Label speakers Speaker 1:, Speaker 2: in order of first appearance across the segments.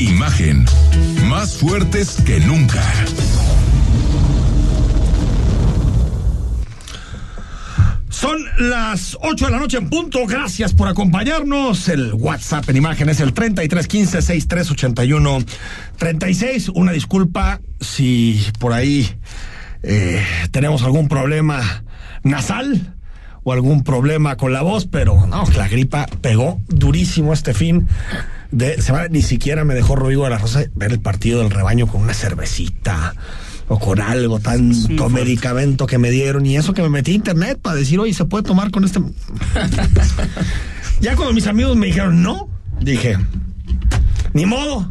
Speaker 1: Imagen, más fuertes que nunca.
Speaker 2: Son las 8 de la noche en punto. Gracias por acompañarnos. El WhatsApp en imagen es el 3315 6381 36. Una disculpa si por ahí eh, tenemos algún problema nasal o algún problema con la voz, pero no, la gripa pegó durísimo este fin de semana. Ni siquiera me dejó Rodrigo de la Rosa ver el partido del rebaño con una cervecita o con algo, tanto medicamento que me dieron y eso que me metí a internet para decir, oye, se puede tomar con este. ya cuando mis amigos me dijeron no, dije, ni modo.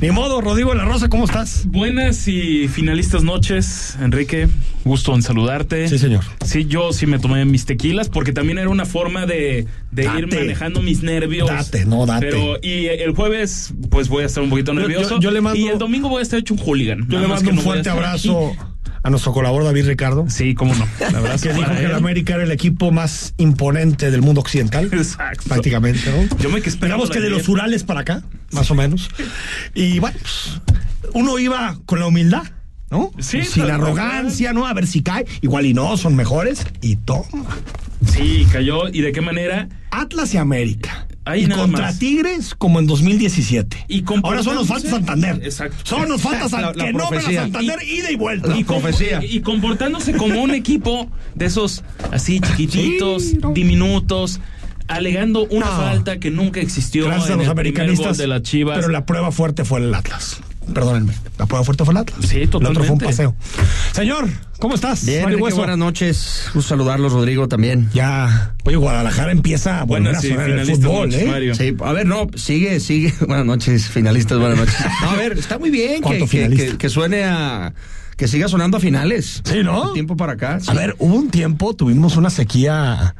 Speaker 2: Ni modo, Rodrigo de la Rosa, ¿cómo estás?
Speaker 3: Buenas y finalistas noches, Enrique. Gusto en saludarte.
Speaker 2: Sí, señor.
Speaker 3: Sí, yo sí me tomé mis tequilas porque también era una forma de, de ir manejando mis nervios.
Speaker 2: Date, no, date.
Speaker 3: Pero, y el jueves, pues voy a estar un poquito nervioso.
Speaker 2: Yo, yo, le mando,
Speaker 3: y el domingo voy a estar hecho un hooligan.
Speaker 2: Yo le mando un fuerte abrazo a nuestro colaborador David Ricardo.
Speaker 3: Sí, cómo no.
Speaker 2: La verdad que dijo que el América era el equipo más imponente del mundo occidental.
Speaker 3: Exacto.
Speaker 2: Prácticamente, ¿no?
Speaker 3: Yo me que
Speaker 2: Esperamos que de los Urales para acá, más o menos. Y bueno, pues, uno iba con la humildad. ¿No?
Speaker 3: Sí,
Speaker 2: Sin arrogancia, ¿no? A ver si cae. Igual y no, son mejores. Y toma.
Speaker 3: Sí, cayó. ¿Y de qué manera?
Speaker 2: Atlas y América.
Speaker 3: Ahí
Speaker 2: y
Speaker 3: nada
Speaker 2: contra
Speaker 3: más.
Speaker 2: Tigres como en 2017.
Speaker 3: Y
Speaker 2: Ahora solo nos falta Santander.
Speaker 3: Exacto.
Speaker 2: Solo nos falta San-
Speaker 4: La- la
Speaker 2: que
Speaker 4: profecía.
Speaker 2: Santander ida y vuelta.
Speaker 4: La profecía.
Speaker 3: Y, y comportándose como un equipo de esos así chiquititos,
Speaker 2: Sí, no.
Speaker 3: diminutos, alegando una
Speaker 2: No.
Speaker 3: falta que nunca existió
Speaker 2: Gracias a
Speaker 3: en
Speaker 2: los
Speaker 3: el gol
Speaker 2: americanistas.
Speaker 3: de las Chivas.
Speaker 2: Pero la prueba fuerte fue el Atlas. Perdónenme. La prueba fuerte fue el Atlas.
Speaker 3: Sí,
Speaker 2: El otro fue un
Speaker 3: totalmente.
Speaker 2: paseo. Señor, ¿cómo estás?
Speaker 4: Bien,
Speaker 2: Mario Hueso.
Speaker 4: buenas noches. Gusto saludarlos, Rodrigo, también.
Speaker 2: Ya. Oye, Guadalajara empieza a volver
Speaker 3: Buenas
Speaker 2: a
Speaker 3: y
Speaker 2: sonar el fútbol,
Speaker 3: noches,
Speaker 2: ¿eh?
Speaker 3: Mario.
Speaker 4: Sí, a ver, no, sigue, sigue. Buenas noches, finalistas, buenas noches. No, a ver, está muy bien que,
Speaker 2: ¿Cuánto
Speaker 4: que,
Speaker 2: finalista?
Speaker 4: que- que suene a. que siga sonando a finales.
Speaker 2: Sí, ¿no?
Speaker 4: Tiempo para acá. sí.
Speaker 2: A ver, hubo un tiempo, tuvimos una sequía.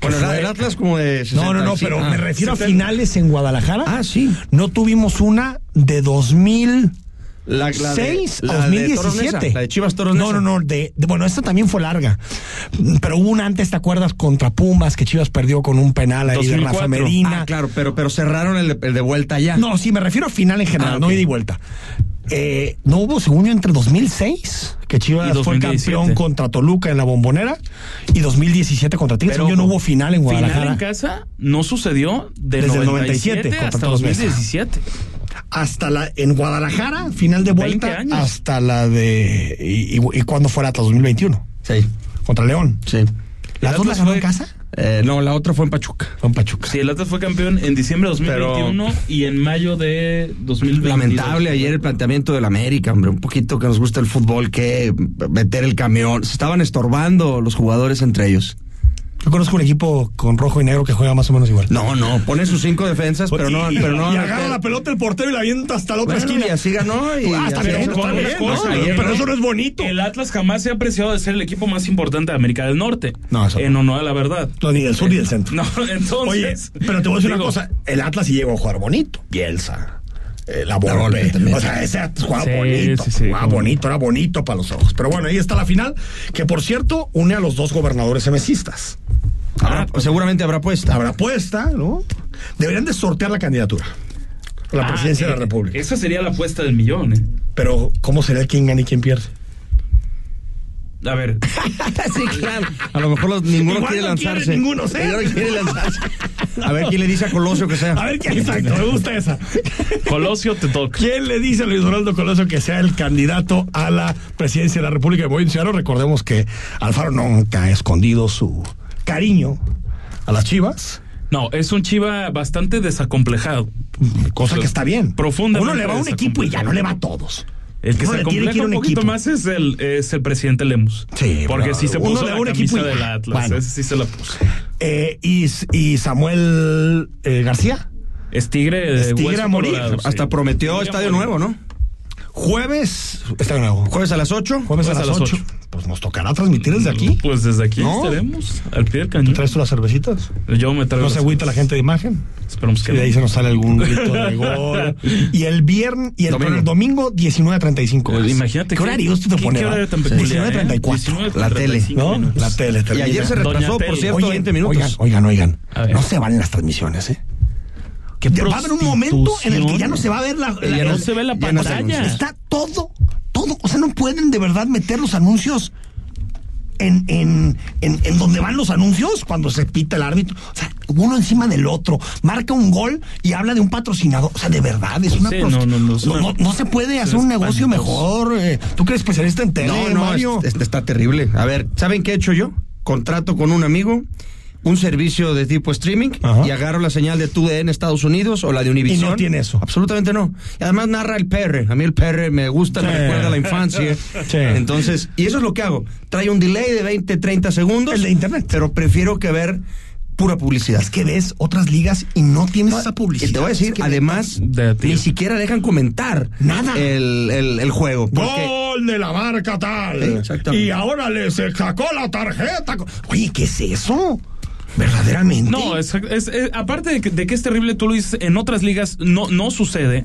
Speaker 4: Bueno, el,
Speaker 2: fue-
Speaker 4: el Atlas como de.
Speaker 2: No, no, no,
Speaker 4: 65.
Speaker 2: pero
Speaker 4: Ah,
Speaker 2: me refiero a
Speaker 4: 70.
Speaker 2: finales en Guadalajara.
Speaker 4: Ah, sí.
Speaker 2: No tuvimos una de 2000.
Speaker 4: La, la de-
Speaker 2: 6
Speaker 4: la
Speaker 2: a
Speaker 4: de
Speaker 2: 2017.
Speaker 4: Toros Neza, la de Chivas Toros
Speaker 2: No, no, no. De, de- bueno, esta también fue larga. Pero hubo una antes, ¿te acuerdas? Contra Pumas, que Chivas perdió con un penal ahí de
Speaker 3: 2004.
Speaker 2: Rafa Medina.
Speaker 4: Ah, claro, pero, pero cerraron el de, el de vuelta ya.
Speaker 2: No, sí, me refiero a final en general,
Speaker 4: Ah, ok.
Speaker 2: no ida y vuelta. Eh, no hubo, según yo, entre 2006, que Chivas fue
Speaker 3: 2017.
Speaker 2: campeón contra Toluca en la bombonera, y 2017 contra Tigres.
Speaker 3: Pero
Speaker 2: yo, no hubo final en
Speaker 3: Final
Speaker 2: Guadalajara.
Speaker 3: en casa no sucedió de
Speaker 2: Desde el
Speaker 3: 97
Speaker 2: 97 contra
Speaker 3: hasta
Speaker 2: Toros Neza.
Speaker 3: 2017.
Speaker 2: Hasta la en Guadalajara, final de
Speaker 3: 20
Speaker 2: vuelta, hasta la de. ¿Y, y, y cuándo fue hasta 2021?
Speaker 4: Sí,
Speaker 2: Contra León.
Speaker 4: sí.
Speaker 2: ¿Las
Speaker 3: El
Speaker 2: dos
Speaker 3: Atlas
Speaker 2: ganó
Speaker 3: fue-
Speaker 2: en casa?
Speaker 4: Eh, no, la otra fue en Pachuca.
Speaker 2: Con Pachuca.
Speaker 3: Sí, el Atlas fue campeón en diciembre de 2021 y en mayo de 2022.
Speaker 4: Lamentable ayer el planteamiento del América, hombre, un poquito que nos gusta el fútbol, que meter el camión. Se estaban estorbando los jugadores entre ellos.
Speaker 2: Yo conozco un equipo con rojo y negro que juega más o menos igual.
Speaker 4: No, no, pone sus cinco defensas, pero no,
Speaker 2: y,
Speaker 4: pero no.
Speaker 2: y agarra la pelota el portero y la avienta hasta la otra
Speaker 4: Bueno,
Speaker 2: esquina.
Speaker 4: y así ganó. Y
Speaker 2: Ah, está
Speaker 4: así
Speaker 2: bien, Pero eso no es bonito.
Speaker 3: El Atlas jamás se ha apreciado de ser el equipo más importante de América del Norte.
Speaker 2: No, eso.
Speaker 3: En honor a la verdad.
Speaker 2: No, ni del sur ni del centro.
Speaker 3: No, entonces.
Speaker 2: Oye, pero te voy a decir una cosa. El Atlas sí llegó a jugar bonito. Bielsa. eh, la Volpe. O sea, ese Atlas jugaba
Speaker 3: Sí,
Speaker 2: bonito.
Speaker 3: sí, sí,
Speaker 2: jugaba
Speaker 3: cómo no.
Speaker 2: bonito, era bonito para los ojos. Pero bueno, ahí está la final, que por cierto une a los dos gobernadores semesistas.
Speaker 4: Habrá- seguramente habrá puesta.
Speaker 2: Habrá apuesta, ¿no? Deberían de sortear la candidatura a la
Speaker 3: ah,
Speaker 2: presidencia de la
Speaker 3: eh,
Speaker 2: República.
Speaker 3: Esa sería la apuesta del millón, ¿eh?
Speaker 2: Pero, ¿cómo será quién gana y quién pierde?
Speaker 3: A ver,
Speaker 4: sí, claro. A lo mejor los- ninguno
Speaker 2: Igual
Speaker 4: quiere
Speaker 2: no quiere
Speaker 4: lanzarse.
Speaker 2: ninguno ser.
Speaker 4: Ninguno quiere lanzarse. A ver quién le dice a Colosio que sea.
Speaker 2: A ver quién, exacto, me gusta esa.
Speaker 3: Colosio te toca.
Speaker 2: ¿Quién le dice a Luis Donaldo Colosio que sea el candidato a la presidencia de la República de Ciudadano? Recordemos que Alfaro nunca ha escondido su cariño a las chivas,
Speaker 3: No, es un Chiva bastante desacomplejado.
Speaker 2: cosa que está bien.
Speaker 3: Profundamente
Speaker 2: Uno le va a un equipo y ya no le va a todos.
Speaker 3: El que
Speaker 2: Uno
Speaker 3: se
Speaker 2: le tiene que ir
Speaker 3: compleja
Speaker 2: a
Speaker 3: un
Speaker 2: un
Speaker 3: poquito
Speaker 2: equipo.
Speaker 3: más es el, es el presidente Lemus.
Speaker 2: Sí,
Speaker 3: Porque sí se
Speaker 2: uno
Speaker 3: puso
Speaker 2: le
Speaker 3: la
Speaker 2: va a un equipo
Speaker 3: camisa
Speaker 2: y-
Speaker 3: del Atlas.
Speaker 2: Bueno.
Speaker 3: Ese sí se la puso.
Speaker 2: Eh, y, y Samuel eh, García,
Speaker 3: Es Tigre de
Speaker 2: Es Tigre
Speaker 3: hueso
Speaker 2: a morir.
Speaker 3: colorado,
Speaker 4: Hasta prometió
Speaker 3: a
Speaker 4: estadio nuevo, ¿no?
Speaker 2: Jueves, está de nuevo.
Speaker 4: Jueves a las 8.
Speaker 2: Jueves a las 8. Pues nos tocará transmitir desde aquí.
Speaker 3: Pues desde aquí
Speaker 2: ¿No?
Speaker 3: estaremos, al pie del cañón.
Speaker 2: ¿Traes tú las cervecitas?
Speaker 3: Yo me traigo
Speaker 2: No se agüita la gente de imagen.
Speaker 3: Esperemos que
Speaker 2: Y de ahí
Speaker 3: no.
Speaker 2: se nos sale algún grito de gol. Y el viernes, y el
Speaker 4: Domingo.
Speaker 2: domingo 19.35.
Speaker 3: Pues imagínate
Speaker 2: ¿Qué horario tú te
Speaker 3: qué-
Speaker 2: pones?
Speaker 3: qué
Speaker 2: va?
Speaker 3: horario tan peculiar, ¿eh?
Speaker 2: 19.34.
Speaker 4: La tele,
Speaker 3: 19:35
Speaker 2: ¿No? La tele.
Speaker 4: Y ayer se
Speaker 3: Doña
Speaker 4: retrasó, por cierto,
Speaker 2: Oye,
Speaker 4: 20 minutos.
Speaker 2: Oigan, oigan. No se valen las transmisiones, ¿eh? Que va a haber un momento en el que ya no se va a ver la.
Speaker 3: Ya
Speaker 2: la-
Speaker 3: no
Speaker 2: el-
Speaker 3: se ve la
Speaker 4: ya no
Speaker 3: pantalla.
Speaker 2: Está todo, todo. O sea, no pueden de verdad meter los anuncios en, en, en, en donde van los anuncios cuando se pita el árbitro. O sea, uno encima del otro. Marca un gol y habla de un patrocinador. O sea, de verdad, es una.
Speaker 3: Sí, no, no, no,
Speaker 2: no, no se puede hacer un negocio mejor. eh. Tú que eres especialista en tele,
Speaker 4: No, no,
Speaker 2: Mario.
Speaker 4: este, este está terrible. A ver, ¿saben qué he hecho yo? Contrato con un amigo, un servicio de tipo streaming,
Speaker 2: Ajá.
Speaker 4: y agarro la señal de TUDN Estados Unidos o la de Univision.
Speaker 2: Y no tiene eso.
Speaker 4: Absolutamente no. Y además narra el PR. A mí el PR me gusta, me recuerda a la infancia.
Speaker 2: Sí.
Speaker 4: Entonces, y eso es lo que hago. Trae un delay de 20, 30 segundos.
Speaker 2: El de internet.
Speaker 4: Pero prefiero que ver pura publicidad.
Speaker 2: Es que ves otras ligas y no tienes esa publicidad.
Speaker 4: Y te voy a decir,
Speaker 2: Es que
Speaker 4: además,
Speaker 3: De
Speaker 4: ni siquiera dejan comentar
Speaker 2: Nada.
Speaker 4: el, el, el juego.
Speaker 2: Gol de la marca tal.
Speaker 4: Sí, exactamente.
Speaker 2: y ahora le se sacó la tarjeta. Oye, ¿qué es eso? Verdaderamente.
Speaker 3: No, es, es- es- aparte de que, de que es terrible, tú lo dices, en otras ligas no, no sucede.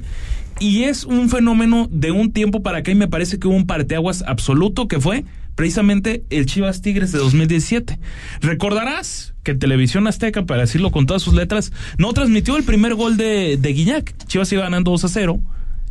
Speaker 3: Y es un fenómeno de un tiempo para acá y me parece que hubo un parteaguas absoluto que fue precisamente el Chivas Tigres de 2017. Recordarás que Televisión Azteca, para decirlo con todas sus letras, no transmitió el primer gol de, de Guiñac. Chivas iba ganando 2 a 0,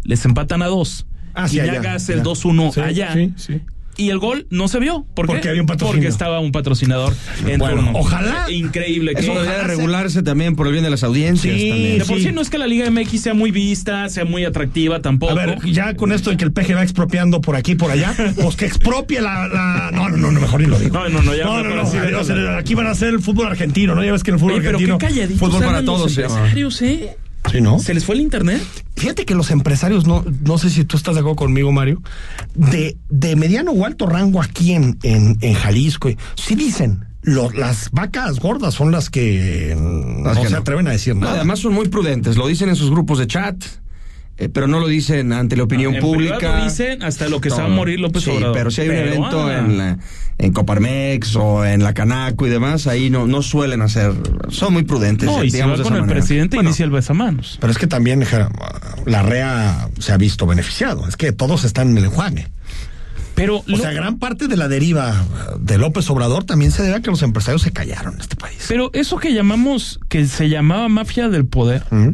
Speaker 3: les empatan a 2.
Speaker 2: Ah, sí,
Speaker 3: Guiñac
Speaker 2: allá,
Speaker 3: hace el
Speaker 2: ya.
Speaker 3: 2-1
Speaker 2: Sí,
Speaker 3: allá.
Speaker 2: sí, sí.
Speaker 3: Y el gol no se vio. ¿Por qué?
Speaker 2: Porque había un patrocinio.
Speaker 3: Porque estaba un patrocinador en
Speaker 2: Bueno,
Speaker 3: turno.
Speaker 2: ojalá-
Speaker 3: Increíble.
Speaker 4: eso
Speaker 3: que-
Speaker 4: debería de regularse también por el bien de las audiencias.
Speaker 2: Sí,
Speaker 4: también.
Speaker 3: de por
Speaker 2: sí.
Speaker 3: sí no es que la Liga MX sea muy vista, sea muy atractiva tampoco.
Speaker 2: A ver, ya con esto de que el peje va expropiando por aquí y por allá, pues que expropie la, la- No, no, no, mejor ni lo digo.
Speaker 3: No, no, no, ya
Speaker 2: No, no, no,
Speaker 3: así,
Speaker 2: adiós,
Speaker 3: déjala.
Speaker 2: aquí van a hacer el fútbol argentino, ¿no? Ya ves que el fútbol
Speaker 3: Oye, pero
Speaker 2: argentino.
Speaker 3: qué
Speaker 4: Fútbol para
Speaker 3: los
Speaker 4: todos
Speaker 3: empresarios, ¿eh?
Speaker 2: Sí, ¿no?
Speaker 3: ¿Se les fue el internet?
Speaker 2: Fíjate que los empresarios, no, no sé si tú estás de acuerdo conmigo, Mario, de, de mediano o alto rango aquí en, en, en Jalisco, y- sí dicen, lo- las vacas gordas son las que
Speaker 4: Las
Speaker 2: no
Speaker 4: que
Speaker 2: se
Speaker 4: no.
Speaker 2: atreven a decir
Speaker 4: No,
Speaker 2: nada.
Speaker 4: además son muy prudentes, lo dicen en sus grupos de chat, eh, pero no lo dicen ante la opinión
Speaker 3: En
Speaker 4: pública.
Speaker 3: privado dicen hasta lo que se va a morir López
Speaker 4: sí,
Speaker 3: Obrador.
Speaker 4: pero si hay un evento
Speaker 3: ah,
Speaker 4: en, la- en Coparmex o en la Canaco y demás, ahí no, no suelen hacer, son muy prudentes.
Speaker 3: No, y si
Speaker 4: digamos
Speaker 3: va
Speaker 4: de
Speaker 3: con el
Speaker 4: manera.
Speaker 3: presidente,
Speaker 2: Bueno.
Speaker 3: inicia el besamanos.
Speaker 2: Pero es que también la REA se ha visto beneficiado, es que todos están en el enjuague.
Speaker 3: Pero
Speaker 2: O
Speaker 3: lo-
Speaker 2: sea, gran parte de la deriva de López Obrador también se debe a que los empresarios se callaron en este país.
Speaker 3: Pero eso que llamamos, que se llamaba mafia del poder,
Speaker 2: ¿Mm?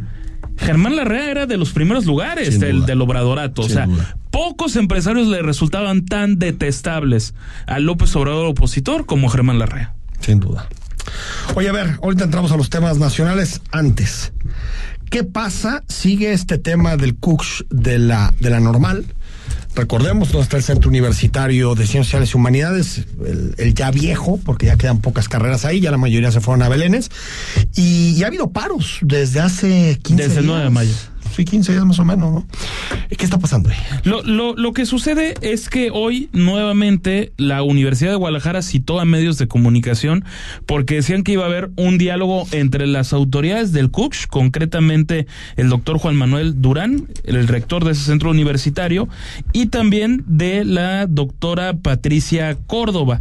Speaker 3: Germán Larrea era de los primeros lugares del, del obradorato.
Speaker 2: Sin
Speaker 3: o sea,
Speaker 2: duda.
Speaker 3: pocos empresarios le resultaban tan detestables a López Obrador opositor como Germán Larrea.
Speaker 2: Sin duda. Oye, a ver, ahorita entramos a los temas nacionales antes. ¿Qué pasa? Sigue este tema del CUCH de la, de la normal. Recordemos dónde está el Centro Universitario de Ciencias Sociales y Humanidades, el, el ya viejo, porque ya quedan pocas carreras ahí, ya la mayoría se fueron a Belénes. Y, y ha habido paros desde hace 15
Speaker 3: Desde el
Speaker 2: días.
Speaker 3: 9 de mayo.
Speaker 2: Sí, 15 días más o menos, ¿no? ¿Qué está pasando ahí?
Speaker 3: Lo, lo, lo que sucede es que hoy nuevamente la Universidad de Guadalajara citó a medios de comunicación porque decían que iba a haber un diálogo entre las autoridades del CUCH, concretamente el doctor Juan Manuel Durán, el rector de ese centro universitario, y también de la doctora Patricia Córdoba.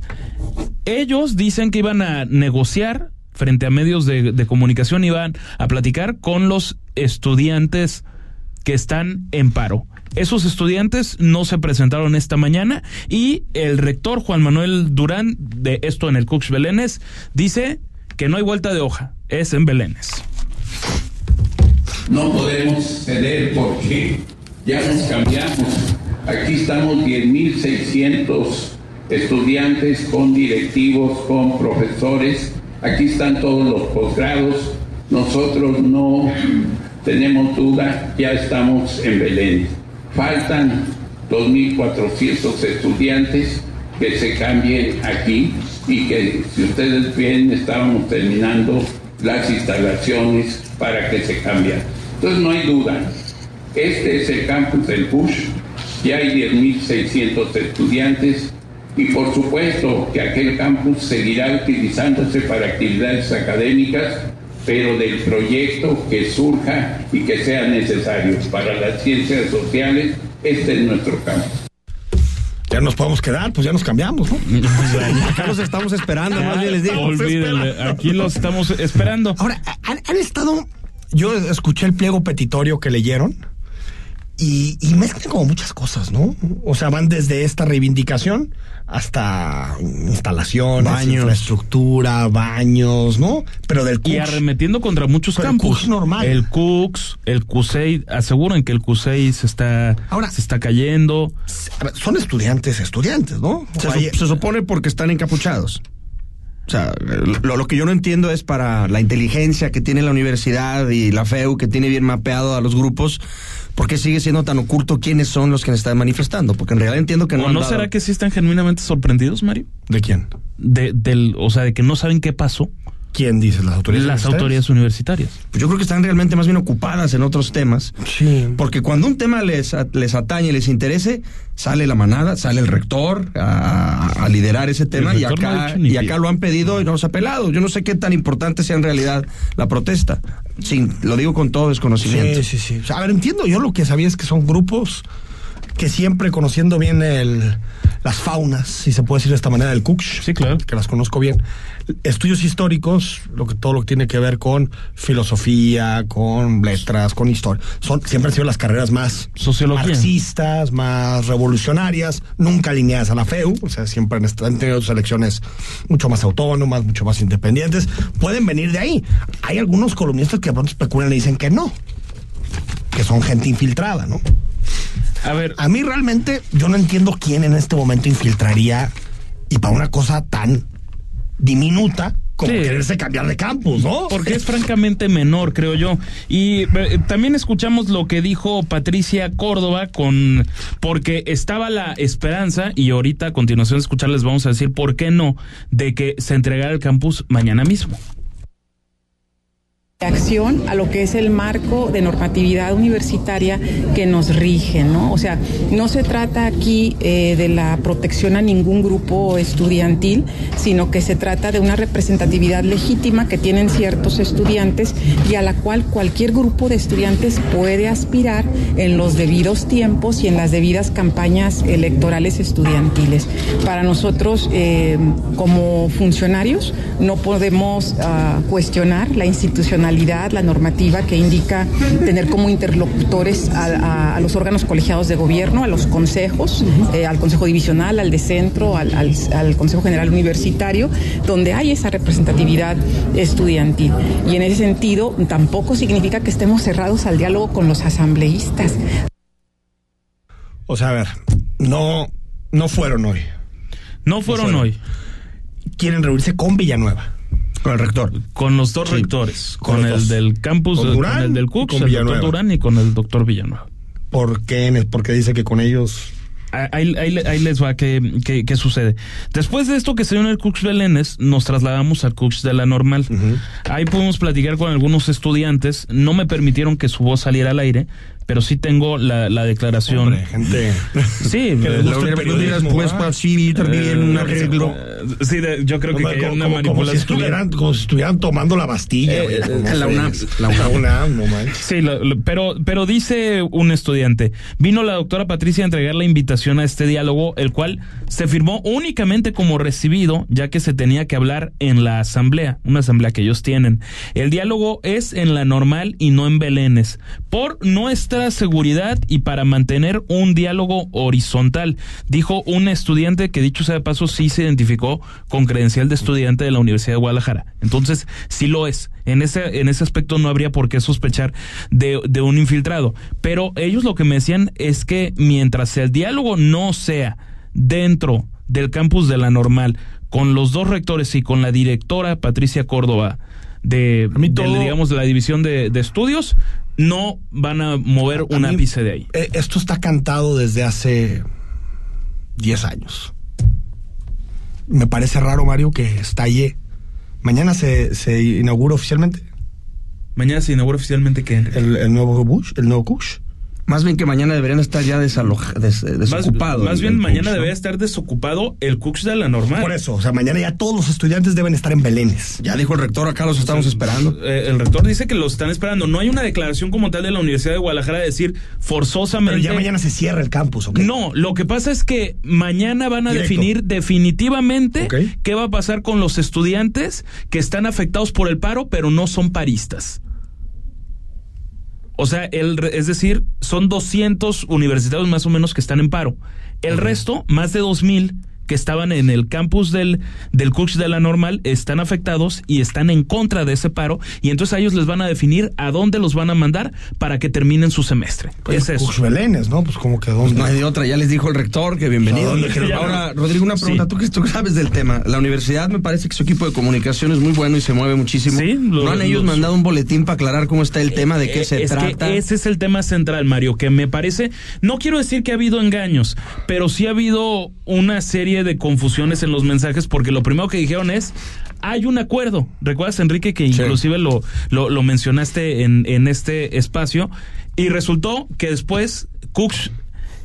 Speaker 3: Ellos dicen que iban a negociar frente a medios de, de comunicación, iban a platicar con los estudiantes que están en paro. Esos estudiantes no se presentaron esta mañana y el rector Juan Manuel Durán, de esto en el Cux Belénes, dice que no hay vuelta de hoja, es en Belénes.
Speaker 5: No podemos ceder porque ya nos cambiamos. Aquí estamos 10.600 estudiantes con directivos, con profesores. Aquí están todos los posgrados. Nosotros no tenemos duda, ya estamos en Belén. Faltan 2.400 estudiantes que se cambien aquí y que si ustedes ven estábamos terminando las instalaciones para que se cambien. Entonces no hay duda, este es el campus del PUSH, ya hay 10.600 estudiantes y por supuesto que aquel campus seguirá utilizándose para actividades académicas pero del proyecto que surja y que sea necesario para las ciencias sociales. Este es nuestro campo.
Speaker 2: Ya nos podemos quedar, pues ya nos cambiamos, ¿no?
Speaker 4: Acá los estamos esperando, más bien les digo.
Speaker 3: Olvídenle, aquí los estamos esperando.
Speaker 2: Ahora, han, han estado. Yo escuché el pliego petitorio que leyeron y, y mezclan como muchas cosas, ¿no? O sea, van desde esta reivindicación hasta instalaciones,
Speaker 4: Baños.
Speaker 2: infraestructura, baños, ¿no? Pero del
Speaker 3: Y
Speaker 2: CUCS.
Speaker 3: arremetiendo contra muchos
Speaker 2: Pero el
Speaker 3: campos.
Speaker 2: CUCS normal.
Speaker 3: El CUCS, el CUSEI, aseguran que el CUSEI se está,
Speaker 2: Ahora-
Speaker 3: se está cayendo.
Speaker 2: Son estudiantes, estudiantes, ¿no?
Speaker 4: Se, se supone porque están encapuchados. O sea, lo, lo que yo no entiendo es para la inteligencia que tiene la universidad y la FEU que tiene bien mapeado a los grupos, ¿por qué sigue siendo tan oculto quiénes son los que están manifestando? Porque en realidad entiendo que no
Speaker 3: ¿O
Speaker 4: han
Speaker 3: no
Speaker 4: dado-
Speaker 3: será que sí están genuinamente sorprendidos, Mario?
Speaker 2: ¿De quién?
Speaker 3: De, del, o sea, de que no saben qué pasó
Speaker 2: ¿Quién dice? ¿Las autoridades?
Speaker 3: las
Speaker 2: universitarias?
Speaker 3: autoridades universitarias.
Speaker 4: Pues yo creo que están realmente más bien ocupadas en otros temas.
Speaker 2: Sí.
Speaker 4: Porque cuando un tema les, les atañe, les interese, sale la manada, sale el rector a, a liderar ese tema y
Speaker 3: no
Speaker 4: acá, y acá lo han pedido y no los ha pelado. Yo no sé qué tan importante sea en realidad la protesta. Sin, lo digo con todo desconocimiento.
Speaker 2: Sí, sí, sí. O sea, a ver, entiendo. Yo lo que sabía es que son grupos que siempre conociendo bien el, las faunas, si se puede decir de esta manera, del Cooks.
Speaker 3: Sí, claro.
Speaker 2: Que las conozco bien. Estudios históricos, lo que todo lo que tiene que ver con filosofía, con letras, con historia. Son, siempre han sido las carreras más
Speaker 3: Sociología.
Speaker 2: marxistas, más revolucionarias, nunca alineadas a la FEU. O sea, siempre han tenido selecciones mucho más autónomas, mucho más independientes. Pueden venir de ahí. Hay algunos columnistas que de pronto especulan y dicen que no que son gente infiltrada, ¿no?
Speaker 3: A ver,
Speaker 2: A mí realmente yo no entiendo quién en este momento infiltraría y para una cosa tan diminuta como
Speaker 3: Sí.
Speaker 2: quererse cambiar de campus, ¿no?
Speaker 3: porque es francamente menor, creo yo. Y eh, también escuchamos lo que dijo Patricia Córdoba con porque estaba la esperanza y ahorita a continuación de escucharles vamos a decir por qué no de que se entregara el campus mañana mismo.
Speaker 6: Acción a lo que es el marco de normatividad universitaria que nos rige, ¿no? O sea, no se trata aquí eh, de la protección a ningún grupo estudiantil, sino que se trata de una representatividad legítima que tienen ciertos estudiantes y a la cual cualquier grupo de estudiantes puede aspirar en los debidos tiempos y en las debidas campañas electorales estudiantiles. Para nosotros, eh, como funcionarios, no podemos ah, cuestionar la institucionalidad, la normativa que indica tener como interlocutores a, a- a los órganos colegiados de gobierno, a los consejos, eh, al Consejo Divisional, al de Centro, al, al- al Consejo General Universitario, donde hay esa representatividad estudiantil. Y en ese sentido, tampoco significa que estemos cerrados al diálogo con los asambleístas.
Speaker 2: O sea, a ver, no, no fueron hoy.
Speaker 3: No fueron
Speaker 2: fueron.
Speaker 3: hoy
Speaker 2: Quieren reunirse con Villanueva.
Speaker 4: Con el rector.
Speaker 3: con los dos rectores,
Speaker 2: con
Speaker 3: el
Speaker 2: dos.
Speaker 3: del campus,
Speaker 2: Con
Speaker 3: con,
Speaker 2: Durán
Speaker 3: el del
Speaker 2: y
Speaker 3: CUCS,
Speaker 2: con
Speaker 3: el doctor Durán y con el doctor Villanueva.
Speaker 2: ¿Por qué? Porque dice que con ellos
Speaker 3: Ahí, ahí- ahí les va qué, qué- qué sucede. Después de esto que se dio en el Cux Belénes, nos trasladamos al Cux de la Normal. Ahí pudimos platicar con algunos estudiantes. No me permitieron que su voz saliera al aire, pero sí tengo la, la declaración.
Speaker 2: Hombre, gente
Speaker 3: Sí,
Speaker 2: que les gusta el periodismo,
Speaker 4: Pues sí también un
Speaker 2: Eh,
Speaker 4: arreglo.
Speaker 3: eh, sí, de- yo creo que,
Speaker 2: Como,
Speaker 3: que hay
Speaker 2: como-
Speaker 3: una
Speaker 2: como- como si
Speaker 3: manipulación.
Speaker 2: estuvieran, como si estuvieran tomando la Bastilla.
Speaker 3: Eh, eh,
Speaker 4: la UNAM.
Speaker 2: La UNAM, no manches.
Speaker 3: Sí, lo- lo- pero, pero dice un estudiante, vino la doctora Patricia a entregar la invitación a este diálogo, el cual se firmó únicamente como recibido, ya que se tenía que hablar en la asamblea, una asamblea que ellos tienen. El diálogo es en la normal y no en Belénes, por seguridad y para mantener un diálogo horizontal, dijo un estudiante que dicho sea de paso sí se identificó con credencial de estudiante de la Universidad de Guadalajara. Entonces, sí lo es. En ese, en ese aspecto no habría por qué sospechar de, de un infiltrado. Pero ellos lo que me decían es que mientras el diálogo no sea dentro del campus de la normal, con los dos rectores y con la directora Patricia Córdoba de, digamos, la división de, de estudios, no van a mover un
Speaker 2: A mí,
Speaker 3: ápice de ahí.
Speaker 2: eh, esto está cantado desde hace 10 años. Me parece raro, Mario, que estalle. Mañana se, se inaugura oficialmente
Speaker 3: Mañana se inaugura oficialmente que
Speaker 2: el, el nuevo Bush, el nuevo Kush.
Speaker 4: Más bien que mañana deberían estar ya desaloja, des, desocupados.
Speaker 3: Más, más bien mañana debería estar desocupado el CUX de la normal.
Speaker 2: Por eso, o sea, mañana ya todos los estudiantes deben estar en Belénes.
Speaker 4: Ya dijo el rector, acá los estamos esperando.
Speaker 3: Eh, el rector dice que los están esperando. No hay una declaración como tal de la Universidad de Guadalajara de decir forzosamente.
Speaker 2: Pero ya mañana se cierra el campus, ¿ok?
Speaker 3: No, lo que pasa es que mañana van a
Speaker 2: Directo.
Speaker 3: definir definitivamente qué va a pasar con los estudiantes que están afectados por el paro, pero no son paristas. O sea, el, es decir, son 200 universitarios más o menos que están en paro. El resto, más de 2000 que estaban en el campus del, del CUCS de la normal, están afectados y están en contra de ese paro. Y entonces a ellos les van a definir a dónde los van a mandar para que terminen su semestre.
Speaker 2: Pues,
Speaker 3: es eso.
Speaker 2: Belénes, ¿no? Pues como que
Speaker 4: Pues
Speaker 2: dónde.
Speaker 4: no hay de otra, ya les dijo el rector que bienvenido. Ahora, Rodrigo, una pregunta.
Speaker 3: Sí.
Speaker 4: ¿Tú, que, tú sabes del tema. La universidad me parece que su equipo de comunicación es muy bueno y se mueve muchísimo.
Speaker 3: Sí, lo-
Speaker 4: ¿No han ellos
Speaker 3: los-
Speaker 4: mandado un boletín para aclarar cómo está el tema, de qué
Speaker 3: Eh,
Speaker 4: se
Speaker 3: es
Speaker 4: trata?
Speaker 3: Que ese es el tema central, Mario, que me parece, no quiero decir que ha habido engaños, pero sí ha habido una serie de confusiones en los mensajes, porque lo primero que dijeron es, hay un acuerdo. ¿Recuerdas, Enrique, que inclusive lo, lo, lo mencionaste en, en este espacio? Y resultó que después Cooks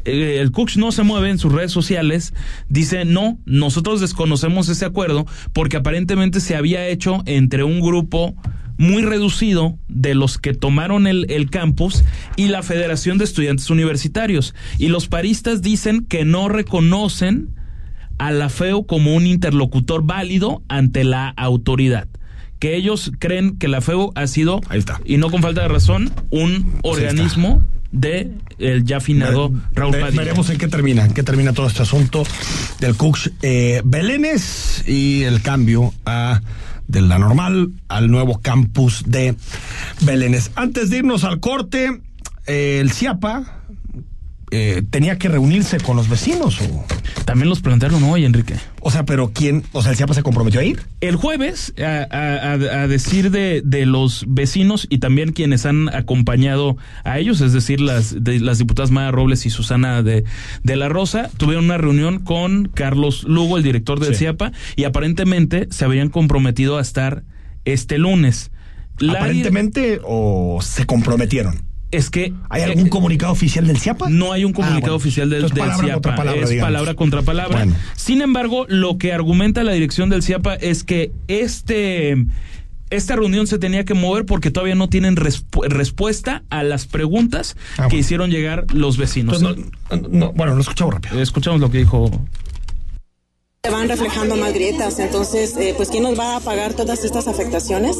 Speaker 3: eh, el Cooks no se mueve en sus redes sociales, dice, no, nosotros desconocemos ese acuerdo porque aparentemente se había hecho entre un grupo muy reducido de los que tomaron el, el campus y la Federación de Estudiantes Universitarios. Y los paristas dicen que no reconocen a la FEU como un interlocutor válido ante la autoridad. Que ellos creen que la FEU ha sido,
Speaker 2: Ahí está.
Speaker 3: y no con falta de razón, un organismo de el ya finado
Speaker 2: Ve-
Speaker 3: Raúl Padilla.
Speaker 2: Veremos en qué termina, en qué termina todo este asunto del Cux eh, Belénes y el cambio a de la normal al nuevo campus de Belénes. Antes de irnos al corte, eh, el CIAPA eh, tenía que reunirse con los vecinos o,
Speaker 3: También los plantearon hoy, Enrique.
Speaker 2: o sea, pero quién, o sea, el CIAPA se comprometió a ir.
Speaker 3: El jueves, a, a- a- a decir de, de los vecinos y también quienes han acompañado a ellos, es decir, las, de, las diputadas Maya Robles y Susana de, de la Rosa, tuvieron una reunión con Carlos Lugo, el director del
Speaker 2: Sí.
Speaker 3: CIAPA, y aparentemente se habrían comprometido a estar este lunes. La-
Speaker 2: Aparentemente o se comprometieron.
Speaker 3: Es que
Speaker 2: ¿Hay algún
Speaker 3: eh,
Speaker 2: comunicado oficial del CIAPA?
Speaker 3: No hay un comunicado
Speaker 2: Ah, bueno.
Speaker 3: oficial del,
Speaker 2: Entonces,
Speaker 3: del
Speaker 2: palabra
Speaker 3: CIAPA.
Speaker 2: contra palabra,
Speaker 3: es
Speaker 2: digamos.
Speaker 3: palabra contra palabra.
Speaker 2: Bueno.
Speaker 3: Sin embargo, lo que argumenta la dirección del CIAPA es que este esta reunión se tenía que mover porque todavía no tienen respu- respuesta a las preguntas
Speaker 2: Ah,
Speaker 3: que hicieron llegar los vecinos.
Speaker 2: Entonces, no- no, bueno, lo escuchamos rápido.
Speaker 3: Escuchamos lo que dijo
Speaker 7: Se van reflejando más grietas, entonces, eh, pues, ¿quién nos va a pagar todas estas afectaciones?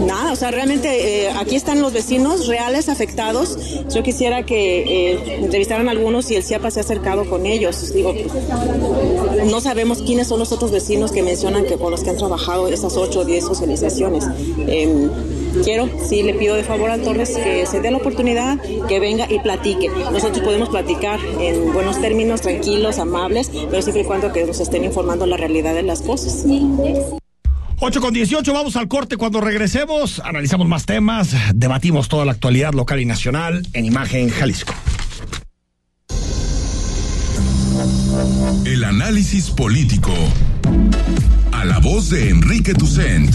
Speaker 7: Nada, o sea, realmente eh, aquí están los vecinos reales afectados. Yo quisiera que eh, entrevistaran algunos y el CIAPA se ha acercado con ellos. Digo, no sabemos quiénes son los otros vecinos que mencionan que con los que han trabajado esas 8 o 10 socializaciones. Quiero, sí, le pido de favor al Torres que se dé la oportunidad, que venga y platique. Nosotros podemos platicar en buenos términos, tranquilos, amables, pero siempre y cuando que nos estén informando la realidad de las cosas.
Speaker 2: 8 con 18, vamos al corte. Cuando regresemos, analizamos más temas, debatimos toda la actualidad local y nacional en Imagen Jalisco.
Speaker 1: El análisis político. A la voz de Enrique Tucent.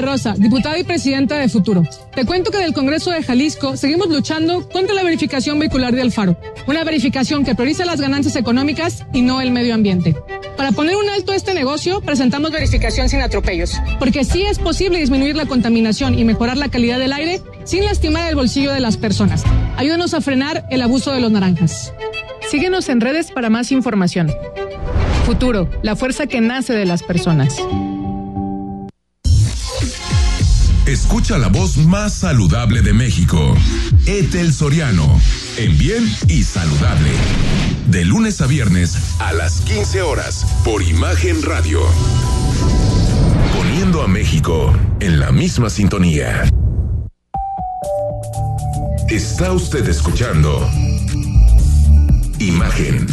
Speaker 8: Rosa, diputada y presidenta de Futuro. Te cuento que del Congreso de Jalisco seguimos luchando contra la verificación vehicular de Alfaro, una verificación que prioriza las ganancias económicas y no el medio ambiente. Para poner un alto a este negocio, presentamos verificación sin atropellos, porque sí es posible disminuir la contaminación y mejorar la calidad del aire sin lastimar el bolsillo de las personas. Ayúdanos a frenar el abuso de los naranjas. Síguenos en redes para más información. Futuro, la fuerza que nace de las personas.
Speaker 1: Escucha la voz más saludable de México. Etel Soriano. En bien y saludable. De lunes a viernes a las 15 horas por Imagen Radio. Poniendo a México en la misma sintonía. Está usted escuchando Imagen.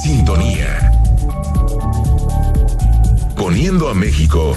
Speaker 1: Sintonía. Poniendo a México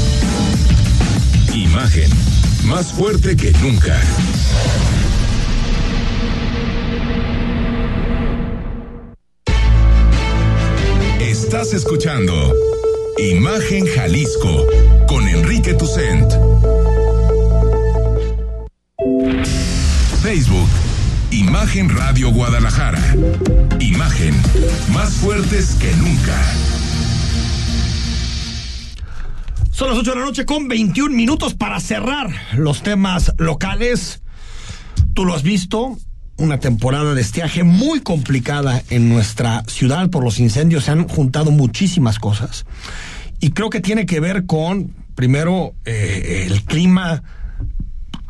Speaker 1: Imagen, más fuerte que nunca. Estás escuchando Imagen Jalisco con Enrique Tucent. Facebook, Imagen Radio Guadalajara. Imagen, más fuertes que nunca.
Speaker 2: Son las 8 de la noche con 21 minutos para cerrar los temas locales. Tú lo has visto, una temporada de estiaje muy complicada en nuestra ciudad por los incendios. Se han juntado muchísimas cosas. Y creo que tiene que ver con, primero, eh, el clima.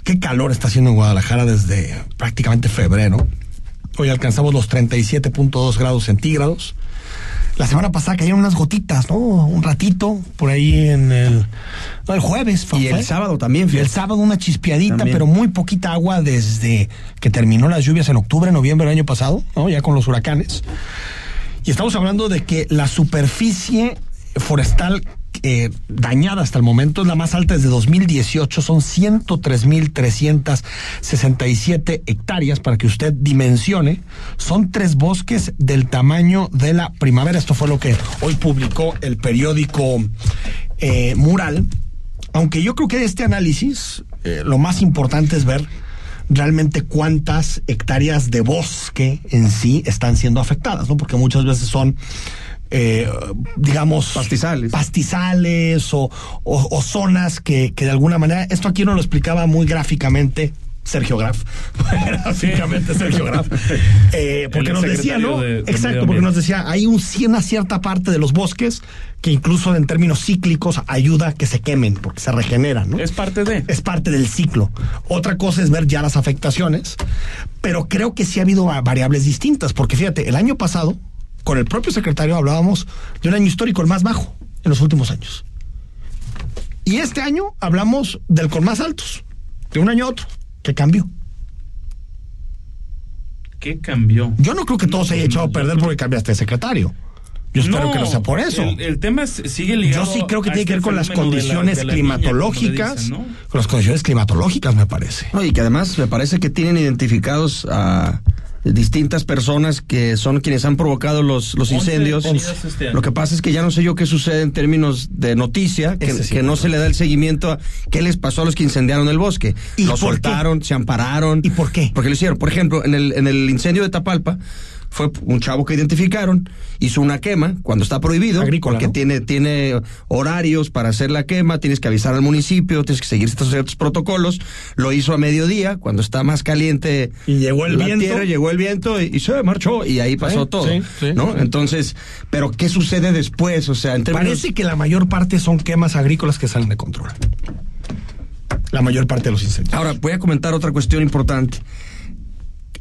Speaker 2: Qué calor está haciendo en Guadalajara desde prácticamente febrero. Hoy alcanzamos los 37.2 grados centígrados. La semana pasada cayeron unas gotitas, ¿no? Un ratito por ahí en el. No, el jueves.
Speaker 4: Y el sábado también,
Speaker 2: Y el sábado una chispeadita, pero muy poquita agua desde que terminó las lluvias en octubre, noviembre del año pasado, ¿no? Ya con los huracanes. Y estamos hablando de que la superficie forestal eh, dañada hasta el momento es la más alta desde 2018, son 103.367 hectáreas para que usted dimensione. Son tres bosques del tamaño de la primavera. Esto fue lo que hoy publicó el periódico eh, Mural. Aunque yo creo que de este análisis eh, lo más importante es ver realmente cuántas hectáreas de bosque en sí están siendo afectadas, ¿no? Porque muchas veces son eh, digamos
Speaker 4: pastizales.
Speaker 2: pastizales o, o, o zonas que, que, de alguna manera esto aquí no lo explicaba muy gráficamente Sergio Graf. Gráficamente Sergio Graf. Eh, porque nos decía no de, de exacto porque nos decía hay un, una cierta parte de los bosques que incluso en términos cíclicos ayuda a que se quemen porque se regeneran ¿no?
Speaker 3: es parte de.
Speaker 2: Es parte del ciclo. Otra cosa es ver ya las afectaciones pero creo que sí ha habido variables distintas porque fíjate el año pasado con el propio secretario hablábamos de un año histórico, el más bajo en los últimos años. Y este año hablamos del con más altos, de un año a otro. ¿Qué cambió?
Speaker 3: ¿Qué cambió?
Speaker 2: Yo no creo que todo se haya echado a perder porque cambiaste de secretario. Yo espero no, que no sea por eso.
Speaker 3: El, el, tema es, sigue ligado.
Speaker 2: Yo sí creo que tiene que ver con las condiciones de la, de la climatológicas. Niña, dicen, ¿no? Con las condiciones climatológicas, me parece.
Speaker 4: No, y que además me parece que tienen identificados a distintas personas que son quienes han provocado los, los incendios. Este Lo que pasa es que ya no sé yo qué sucede en términos de noticia, que, sí, que no se le da el seguimiento a qué les pasó a los que incendiaron el bosque.
Speaker 2: ¿Y
Speaker 4: Lo soltaron,
Speaker 2: qué?
Speaker 4: se ampararon.
Speaker 2: ¿Y por qué?
Speaker 4: Porque lo hicieron. Por ejemplo, en el, en el incendio de Tapalpa, fue un chavo que identificaron, hizo una quema cuando está prohibido,
Speaker 2: Agrícola,
Speaker 4: porque
Speaker 2: ¿no?
Speaker 4: tiene, tiene horarios para hacer la quema, tienes que avisar al municipio, tienes que seguir estos ciertos protocolos, lo hizo a mediodía, cuando está más caliente
Speaker 2: y llegó el
Speaker 4: la
Speaker 2: viento.
Speaker 4: tierra, llegó el viento y, y, se marchó y ahí pasó
Speaker 2: sí,
Speaker 4: todo,
Speaker 2: sí, sí,
Speaker 4: ¿no? Entonces, pero ¿qué sucede después? O sea, en términos...
Speaker 2: Parece que la mayor parte son quemas agrícolas que salen de control. La mayor parte de los incendios.
Speaker 4: Ahora, voy a comentar otra cuestión importante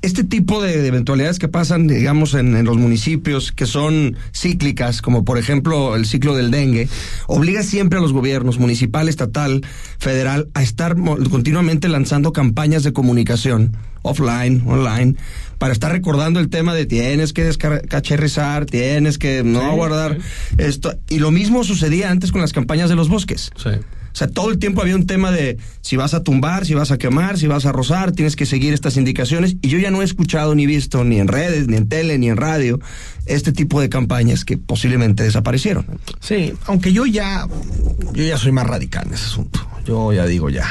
Speaker 4: este tipo de, de, eventualidades que pasan, digamos, en, en, los municipios, que son cíclicas, como por ejemplo el ciclo del dengue, obliga siempre a los gobiernos municipal, estatal, federal, a estar continuamente lanzando campañas de comunicación, offline, online, para estar recordando el tema de tienes que descacharrizar, tienes que no sí, guardar sí. esto. Y lo mismo sucedía antes con las campañas de los bosques.
Speaker 2: Sí.
Speaker 4: O sea, todo el tiempo había un tema de si vas a tumbar, si vas a quemar, si vas a rozar, tienes que seguir estas indicaciones. Y yo ya no he escuchado ni visto ni en redes, ni en tele, ni en radio este tipo de campañas que posiblemente desaparecieron.
Speaker 2: Sí, aunque yo ya, yo ya soy más radical en ese asunto. Yo ya digo ya,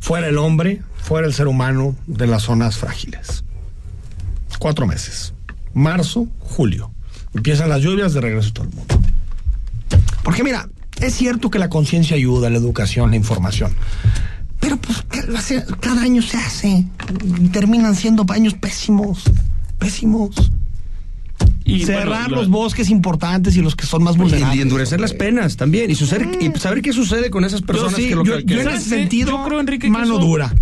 Speaker 2: fuera el hombre, fuera el ser humano de las zonas frágiles. Cuatro meses. Marzo, julio. Empiezan las lluvias, de regreso todo el mundo. Porque mira, es cierto que la conciencia ayuda, la educación, la información. Pero pues cada año se hace. Y terminan siendo años pésimos. Pésimos.
Speaker 3: Y
Speaker 2: Cerrar
Speaker 3: bueno, lo-
Speaker 2: los bosques importantes y los que son más vulnerables.
Speaker 4: y endurecer las penas también. Y, suceder- y saber qué sucede con esas
Speaker 2: Yo
Speaker 4: personas
Speaker 2: sí,
Speaker 4: que lo
Speaker 2: yo-
Speaker 4: que-
Speaker 2: yo en ese sentido,
Speaker 3: Yo creo, Enrique, que
Speaker 2: mano
Speaker 3: eso-
Speaker 2: dura.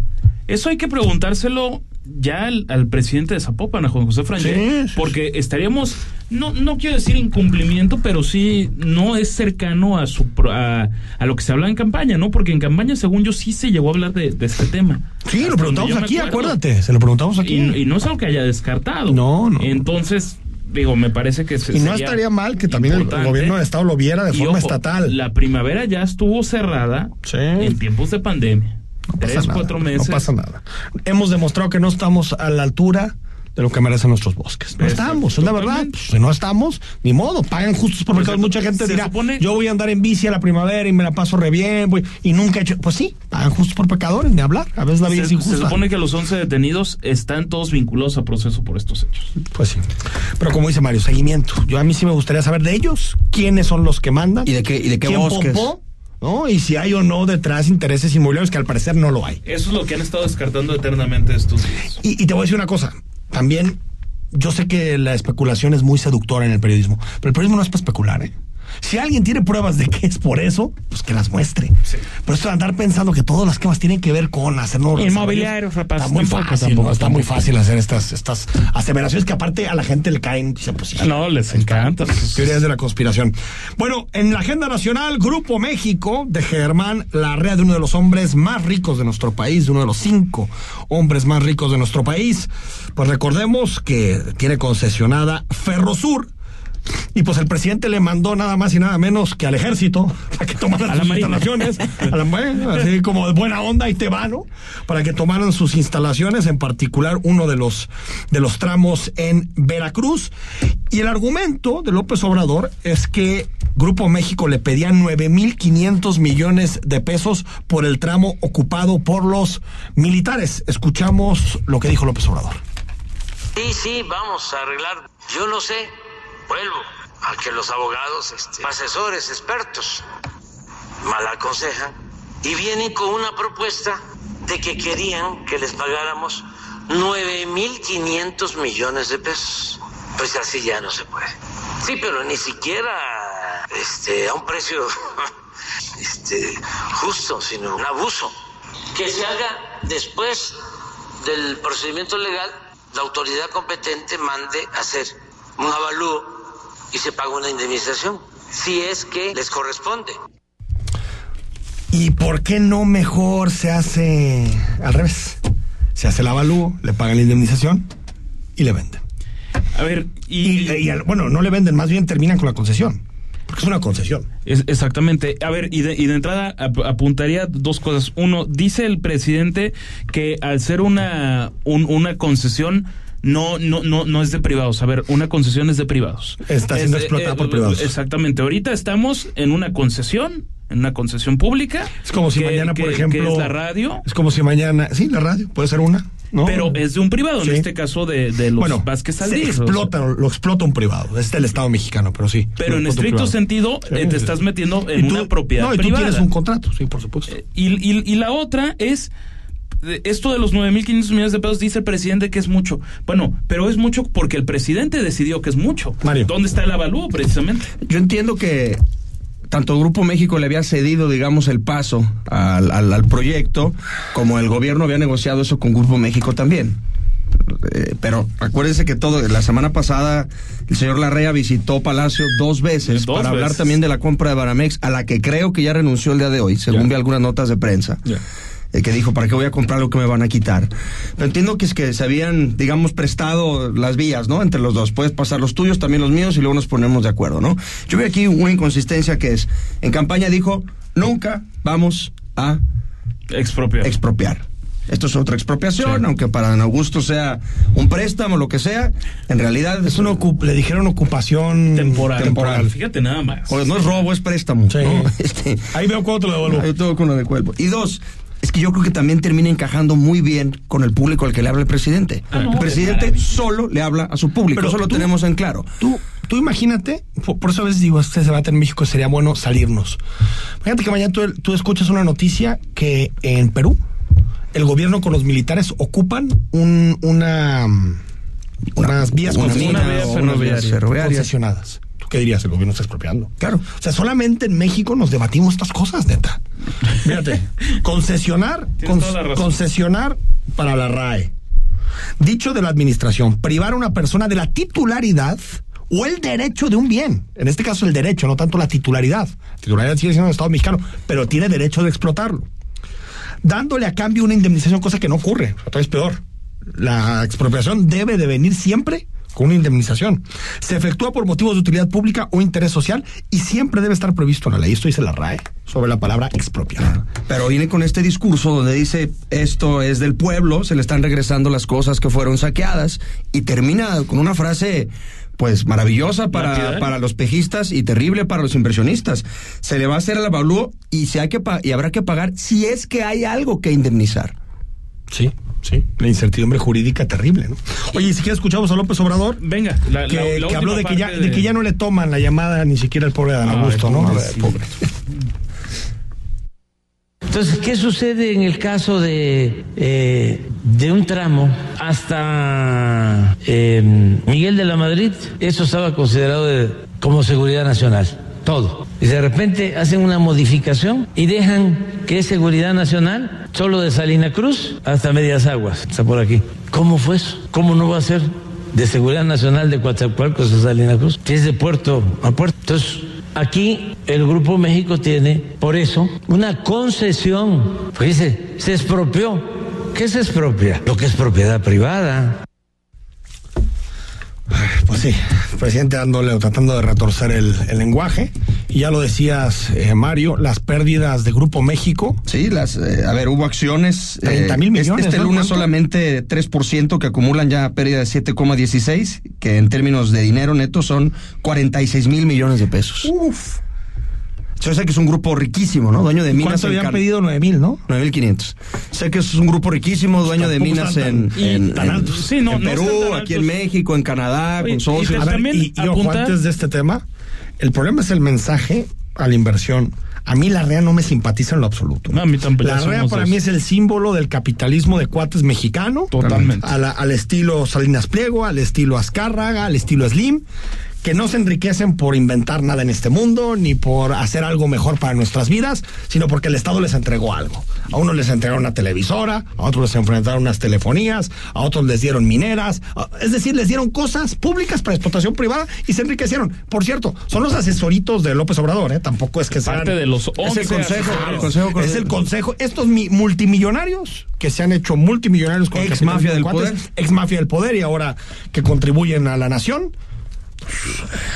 Speaker 3: Eso hay que preguntárselo ya al, al presidente de Zapopan, a Juan José Frangé,
Speaker 2: Sí, sí,
Speaker 3: porque estaríamos, no, no quiero decir incumplimiento, pero sí no es cercano a su a, a lo que se habla en campaña, ¿no? Porque en campaña, según yo, sí se llegó a hablar de, de este tema.
Speaker 2: Sí,
Speaker 3: Hasta
Speaker 2: lo preguntamos aquí,
Speaker 3: acuerdo.
Speaker 2: acuérdate. Se lo preguntamos aquí.
Speaker 3: Y, y no es algo que haya descartado.
Speaker 2: No, no.
Speaker 3: Entonces, digo, me parece que se-
Speaker 2: Y no estaría mal que también el gobierno del Estado lo viera de
Speaker 3: Y,
Speaker 2: forma
Speaker 3: ojo,
Speaker 2: estatal.
Speaker 3: La primavera ya estuvo cerrada
Speaker 2: Sí.
Speaker 3: en tiempos de pandemia.
Speaker 2: No pasa
Speaker 3: Tres,
Speaker 2: nada,
Speaker 3: cuatro meses.
Speaker 2: No pasa nada. Hemos demostrado que no estamos a la altura de lo que merecen nuestros bosques. No estamos, es la verdad. Pues, si no estamos, ni modo, pagan justos por
Speaker 3: Pues
Speaker 2: pecados.
Speaker 3: se-
Speaker 2: Mucha gente dirá,
Speaker 3: supone-
Speaker 2: yo voy a andar en bici a la primavera y me la paso re bien, voy, y nunca he hecho. Pues sí, pagan justos por pecadores, ni hablar. A veces la vida
Speaker 3: Se,
Speaker 2: es injusta.
Speaker 3: se supone que los 11 detenidos están todos vinculados a proceso por estos hechos.
Speaker 2: Pues sí. Pero como dice Mario, seguimiento. Yo a mí sí me gustaría saber de ellos, quiénes son los que mandan.
Speaker 4: ¿Y de qué- y de qué
Speaker 2: quién
Speaker 4: bosques?
Speaker 2: popó, ¿no? Y si hay o no detrás intereses inmobiliarios, que al parecer no lo hay.
Speaker 3: Eso es lo que han estado descartando eternamente estos días.
Speaker 2: Y, y te voy a decir una cosa, también yo sé que la especulación es muy seductora en el periodismo, pero el periodismo no es para especular, ¿eh? Si alguien tiene pruebas de que es por eso, pues que las muestre. Pero esto de andar pensando que todas las quemas tienen que ver con hacer nuevos
Speaker 3: Inmobiliarios, rapaz,
Speaker 2: Está muy
Speaker 3: tampoco,
Speaker 2: fácil,
Speaker 3: tampoco,
Speaker 2: ¿no? Está muy fácil hacer estas, estas aseveraciones que aparte a la gente le caen. Pues sí.
Speaker 3: No, les encanta.
Speaker 2: Teorías de la conspiración. Bueno, en la agenda nacional, Grupo México de Germán Larrea, de uno de los hombres más ricos de nuestro país, de uno de los cinco hombres más ricos de nuestro país. Pues recordemos que tiene concesionada Ferrosur. Y pues el presidente le mandó nada más y nada menos que al ejército para que tomaran
Speaker 3: A
Speaker 2: sus instalaciones. A la Marina, así como de buena onda y te va, ¿no? Para que tomaran sus instalaciones, en particular uno de los, de los tramos en Veracruz. Y el argumento de López Obrador es que Grupo México le pedía 9.500 millones de pesos por el tramo ocupado por los militares. Escuchamos lo que dijo López Obrador.
Speaker 9: Sí, sí, vamos a arreglar. Yo no sé, vuelvo a que los abogados, este, asesores, expertos, mal aconsejan y vienen con una propuesta de que querían que les pagáramos 9.500 millones de pesos. Pues así ya no se puede. Sí, pero ni siquiera este, a un precio este, justo, sino un abuso. Que se haga después del procedimiento legal, la autoridad competente mande hacer un avalúo y se paga una indemnización, si es que les corresponde.
Speaker 2: ¿Y por qué no mejor se hace al revés? Se hace el avalúo, le pagan la indemnización y le venden.
Speaker 3: A ver,
Speaker 2: Y,
Speaker 3: y,
Speaker 2: y al- bueno, no le venden, más bien terminan con la concesión. Porque es una concesión.
Speaker 3: Es- exactamente. A ver, y de, y de entrada ap- apuntaría dos cosas. Uno, dice el presidente que al ser una, un- una concesión no, no, no, no es de privados. A ver, una concesión es de privados.
Speaker 2: Está siendo
Speaker 3: Es-
Speaker 2: explotada por privados.
Speaker 3: Exactamente. Ahorita estamos en una concesión, en una concesión pública.
Speaker 2: Es como si
Speaker 3: que-
Speaker 2: mañana, por ejemplo.
Speaker 3: que es la radio.
Speaker 2: Es como si mañana. Sí, la radio, puede ser una. ¿no?
Speaker 3: Pero es de un privado,
Speaker 2: Sí.
Speaker 3: en este caso de, de los
Speaker 2: bueno,
Speaker 3: Vázquez Aldís. o sea.
Speaker 2: explota, lo explota un privado. Es del Estado mexicano, pero sí.
Speaker 3: Pero en
Speaker 2: explota
Speaker 3: estricto sentido,
Speaker 2: Sí,
Speaker 3: eh, te
Speaker 2: sí.
Speaker 3: estás metiendo en
Speaker 2: tú-
Speaker 3: una propiedad
Speaker 2: No, y tú tienes un contrato, sí, por supuesto.
Speaker 3: Y, y- y la otra es, esto de los 9.500 millones de pesos dice el presidente que es mucho. Bueno, pero es mucho porque el presidente decidió que es mucho.
Speaker 2: Mario.
Speaker 3: ¿Dónde está el avalúo precisamente?
Speaker 4: Yo entiendo que tanto Grupo México le había cedido, digamos, el paso al, al- al proyecto, como el gobierno había negociado eso con Grupo México también. Eh, pero acuérdense que todo, la semana pasada el señor Larrea visitó Palacio dos veces
Speaker 3: Dos
Speaker 4: para hablar también de la compra de Baramex, a la que creo que ya renunció el día de hoy, según
Speaker 2: Ya.
Speaker 4: vi algunas notas de prensa.
Speaker 2: Ya.
Speaker 4: Eh, que dijo, ¿para qué voy a comprar lo que me van a quitar? Pero entiendo que es que se habían, digamos, prestado las vías, ¿no? Entre los dos. Puedes pasar los tuyos, también los míos, y luego nos ponemos de acuerdo, ¿no? Yo veo aquí una inconsistencia que es, en campaña dijo, nunca vamos a
Speaker 3: Expropiar.
Speaker 4: expropiar. Esto es otra expropiación, aunque para Don Augusto sea un préstamo, lo que sea, en realidad
Speaker 2: Es una ocup- le dijeron ocupación
Speaker 3: temporal.
Speaker 2: temporal.
Speaker 3: Fíjate nada más.
Speaker 4: o no es robo, es préstamo.
Speaker 2: Sí.
Speaker 4: ¿no? Este,
Speaker 2: Ahí veo cuánto lo devuelvo.
Speaker 4: Yo tengo con lo de cuerpo. Y dos, es que yo creo que también termina encajando muy bien con el público al que le habla el presidente.
Speaker 3: Ah,
Speaker 4: el
Speaker 3: de
Speaker 4: presidente solo le habla a su público,
Speaker 2: Pero
Speaker 4: eso lo
Speaker 2: tú-
Speaker 4: tenemos en claro.
Speaker 2: Tú, tú imagínate, por, por eso a veces digo, este debate en México sería bueno salirnos. Imagínate que mañana tú, tú escuchas una noticia que en Perú el gobierno con los militares ocupan un, una, unas vías
Speaker 4: una
Speaker 2: concesionadas.
Speaker 4: mina
Speaker 3: vía ferroviaria.
Speaker 2: concesionadas. ¿Tú qué dirías? El gobierno está expropiando. Claro. O sea, solamente en México nos debatimos estas cosas, neta. Fíjate, concesionar, concesionar para la RAE. Dicho de la administración, privar a una persona de la titularidad o el derecho de un bien. En este caso, el derecho, no tanto la titularidad. La titularidad sigue siendo del Estado mexicano, pero tiene derecho de explotarlo. Dándole a cambio una indemnización, cosa que no ocurre. Otra vez peor. La expropiación debe de venir siempre con una indemnización. Se efectúa por motivos de utilidad pública o interés social y siempre debe estar previsto en la ley. Esto dice la RAE sobre la palabra expropiar.
Speaker 4: Pero viene con este discurso donde dice esto es del pueblo, se le están regresando las cosas que fueron saqueadas y termina con una frase pues maravillosa para,
Speaker 3: Lapidaria.
Speaker 4: para los pejistas y terrible para los inversionistas. Se le va a hacer el avalúo y se hay que pa- y habrá que pagar si es que hay algo que indemnizar.
Speaker 2: Sí, sí. La incertidumbre jurídica terrible, ¿no? Oye, ¿y si quieres escuchamos a López Obrador?
Speaker 3: Venga, la,
Speaker 2: que,
Speaker 3: la- la
Speaker 2: que habló de que, ya,
Speaker 3: parte
Speaker 2: de que ya no le toman la llamada ni siquiera el pobre Dan Augusto, ¿no? Pobre.
Speaker 10: Entonces, ¿qué sucede en el caso de, eh, de un tramo hasta eh, Miguel de la Madrid? Eso estaba considerado de- como seguridad nacional, todo. Y de repente hacen una modificación y dejan que es seguridad nacional solo de Salina Cruz hasta Medias Aguas, está por aquí. ¿Cómo fue eso? ¿Cómo no va a ser de seguridad nacional de Coatzacoalcos a Salina Cruz? Que es de puerto a puerto. Entonces, Aquí el Grupo México tiene, por eso, una concesión. Porque dice, se expropió. ¿Qué se expropia? Lo que es propiedad privada.
Speaker 2: Pues sí, el presidente dándole o tratando de retorcer el, el lenguaje. Y ya lo decías, eh, Mario, las pérdidas de Grupo México.
Speaker 4: Sí, las, eh, a ver, hubo acciones.
Speaker 2: 30 mil
Speaker 4: este-
Speaker 2: millones,
Speaker 4: Este, lunes
Speaker 2: ¿Cuánto?
Speaker 4: solamente 3% que acumulan ya pérdida de 7,16, que en términos de dinero neto son 46 mil millones de pesos.
Speaker 2: Uf.
Speaker 4: Yo sé que es un grupo riquísimo, ¿no? Dueño de minas
Speaker 2: ¿Cuánto habían
Speaker 4: Can-
Speaker 2: pedido? 9 mil, ¿no?
Speaker 4: 9.500. Sé que es un grupo riquísimo, dueño de minas en,
Speaker 2: tan-
Speaker 4: en-
Speaker 2: tan
Speaker 4: en-
Speaker 2: altos.
Speaker 3: Sí, no,
Speaker 4: en
Speaker 3: no
Speaker 4: Perú,
Speaker 3: tan
Speaker 4: aquí en. México, en Canadá,
Speaker 3: Oye,
Speaker 4: con socios.
Speaker 3: y
Speaker 2: ver,
Speaker 3: También
Speaker 2: y, y ojo, antes de este tema, el problema es el mensaje a la inversión. A mí la REA no me simpatiza en lo absoluto.
Speaker 3: No, a mí tampoco,
Speaker 2: La REA para
Speaker 3: dos.
Speaker 2: mí es el símbolo del capitalismo de cuates mexicano.
Speaker 3: Totalmente.
Speaker 2: A la- al estilo Salinas Pliego, al estilo Azcárraga, al estilo Slim, que no se enriquecen por inventar nada en este mundo, ni por hacer algo mejor para nuestras vidas, sino porque el Estado les entregó algo. A unos les entregaron una televisora, a otros les enfrentaron unas telefonías, a otros les dieron mineras, es decir, les dieron cosas públicas para explotación privada y se enriquecieron. Por cierto, son los asesoritos de López Obrador, ¿eh? Tampoco es que sean...
Speaker 3: Parte de los 11
Speaker 4: Es el consejo,
Speaker 3: asesores.
Speaker 4: el consejo
Speaker 2: Es el consejo. Estos mi- multimillonarios que se han hecho multimillonarios con el
Speaker 4: Ex mafia
Speaker 2: de
Speaker 4: del
Speaker 2: cuates,
Speaker 4: poder.
Speaker 2: ex mafia del poder y ahora que contribuyen a la nación.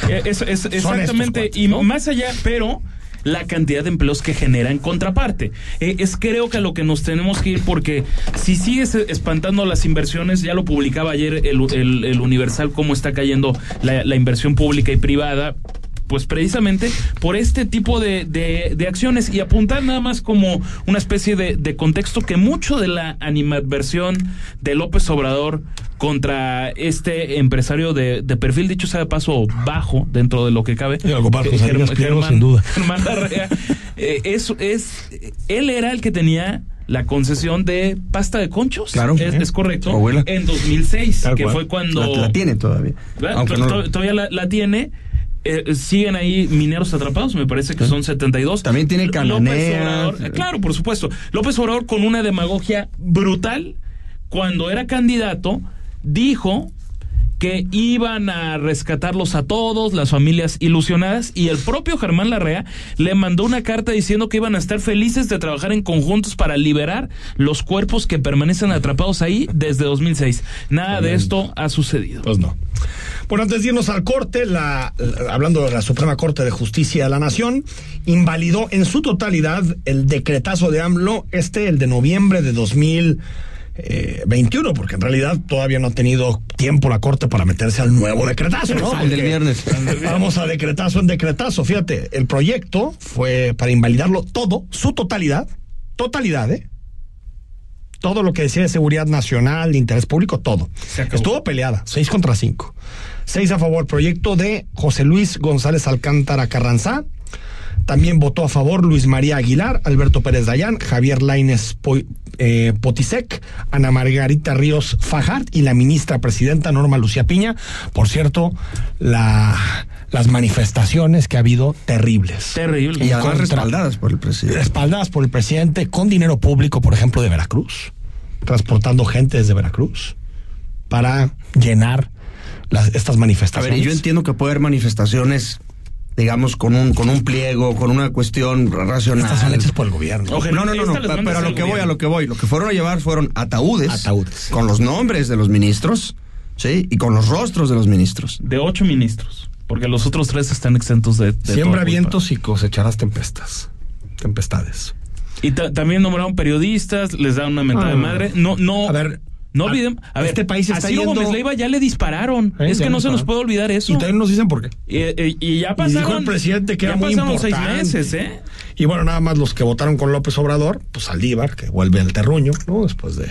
Speaker 3: Eh, es- exactamente, y más allá, pero la cantidad de empleos que genera en contraparte. Eh, es creo que a lo que nos tenemos que ir porque si sigues espantando las inversiones, ya lo publicaba ayer el, el- el Universal, cómo está cayendo la, la inversión pública y privada. Pues precisamente por este tipo de, de- de acciones y apuntar nada más como una especie de, de contexto que mucho de la animadversión de López Obrador contra este empresario de, de perfil, dicho sea de paso, bajo dentro de lo que cabe.
Speaker 2: Y algo
Speaker 3: Eh, Germán-
Speaker 2: sin duda.
Speaker 3: Germán Larrea, eh, es, es, él era el que tenía la concesión de pasta de conchos.
Speaker 4: Claro.
Speaker 3: Es, es correcto.
Speaker 4: Abuela.
Speaker 3: En 2006,
Speaker 2: Tal
Speaker 3: que
Speaker 2: cual.
Speaker 3: fue cuando...
Speaker 4: La, la tiene todavía.
Speaker 3: todavía la, la tiene. Eh, siguen ahí mineros atrapados, me parece que son 72.
Speaker 4: También tiene
Speaker 3: L-
Speaker 4: Cananea.
Speaker 3: López Obrador, eh, claro, por supuesto. López Obrador con una demagogia brutal, cuando era candidato, dijo que iban a rescatarlos a todos, las familias ilusionadas, y el propio Germán Larrea le mandó una carta diciendo que iban a estar felices de trabajar en conjuntos para liberar los cuerpos que permanecen atrapados ahí desde 2006. Nada de esto ha sucedido.
Speaker 2: Pues no. Bueno, antes de irnos al corte, la, la- hablando de la Suprema Corte de Justicia de la Nación, invalidó en su totalidad el decretazo de AMLO, este, el de noviembre de 2021, porque en realidad todavía no ha tenido tiempo la Corte para meterse al nuevo decretazo, ¿no?
Speaker 4: El del
Speaker 2: Porque
Speaker 4: viernes.
Speaker 2: Vamos a decretazo en decretazo. Fíjate, el proyecto fue para invalidarlo todo, su totalidad, totalidad, ¿eh? Todo lo que decía de seguridad nacional, de interés público, todo. Estuvo peleada, seis contra cinco. Seis a favor. Proyecto de José Luis González Alcántara Carranzá. También votó a favor Luis María Aguilar, Alberto Pérez Dayán, Javier Laines eh, Potisek, Ana Margarita Ríos Fajart y la ministra presidenta Norma Lucía Piña. Por cierto, la, las manifestaciones que ha habido terribles.
Speaker 3: Terrible.
Speaker 4: Y además respaldadas por el presidente.
Speaker 2: Respaldadas por el presidente con dinero público, por ejemplo, de Veracruz, transportando gente desde Veracruz para llenar las, estas
Speaker 4: A
Speaker 2: manifestaciones.
Speaker 4: ver, y yo entiendo que puede haber manifestaciones, digamos, con un, con un pliego, con una cuestión racional.
Speaker 2: Estas son hechas por el gobierno.
Speaker 4: No, no, no, pero a lo que voy, a lo que voy. Lo que fueron a llevar fueron ataúdes.
Speaker 2: Ataúdes.
Speaker 4: Con los nombres de los ministros, ¿sí? Y con los rostros de los ministros.
Speaker 3: De ocho ministros. Porque los otros tres están exentos de. de
Speaker 2: Siembra vientos y cosecharás tempestas. Tempestades.
Speaker 3: Y ta- también nombraron periodistas, les dan una mentada de
Speaker 2: Ah.
Speaker 3: madre. No, no.
Speaker 2: A ver,
Speaker 3: no olviden. A ver,
Speaker 2: este país está
Speaker 3: a Ciro
Speaker 2: yendo-
Speaker 3: Gómez Leiva ya le dispararon.
Speaker 2: Eh,
Speaker 3: es que no se nos puede olvidar eso.
Speaker 2: Y también nos dicen por qué.
Speaker 3: Y, y- y ya
Speaker 2: Y
Speaker 3: pasaron.
Speaker 2: dijo el presidente que
Speaker 3: ya
Speaker 2: era muy
Speaker 3: pasaron seis
Speaker 2: importante.
Speaker 3: meses, ¿eh?
Speaker 2: Y bueno, nada más los que votaron con López Obrador, pues Saldívar, que vuelve al terruño, ¿no? Después de,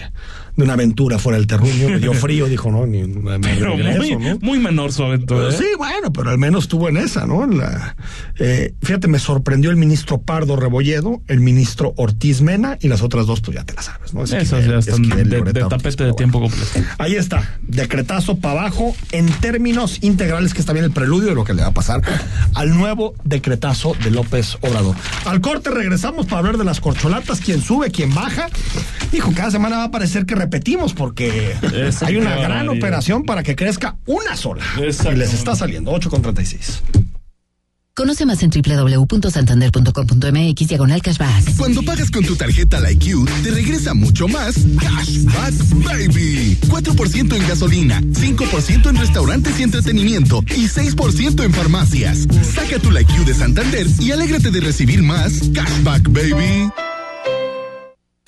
Speaker 2: de una aventura fuera del terruño, dio frío, dijo, no, ni me
Speaker 3: Pero muy,
Speaker 2: ¿no?
Speaker 3: muy menor su aventura. ¿eh?
Speaker 2: sí, bueno, pero al menos estuvo en esa, ¿no? La, eh, fíjate, me sorprendió el ministro Pardo Rebolledo, el ministro Ortiz Mena y las otras dos, pues ya te las sabes, ¿no? Esquivel-
Speaker 3: ya están
Speaker 2: Esquivel y
Speaker 3: de, de tapete de
Speaker 2: bueno.
Speaker 3: tiempo completo.
Speaker 2: Ahí está, decretazo para abajo en términos integrales, que está bien el preludio de lo que le va a pasar al nuevo decretazo de López Obrador. Al corte regresamos para hablar de las corcholatas, quién sube, quién baja. Dijo, cada semana va a parecer que repetimos porque hay una gran operación para que crezca una sola. Y les está saliendo 8 con 36.
Speaker 11: Conoce más en www.santander.com.mx diagonal cashback.
Speaker 1: Cuando pagas con tu tarjeta IQ, te regresa mucho más Cashback Baby. 4% en gasolina, 5% en restaurantes y entretenimiento y 6% en farmacias. Saca tu IQ de Santander y alégrate de recibir más Cashback Baby.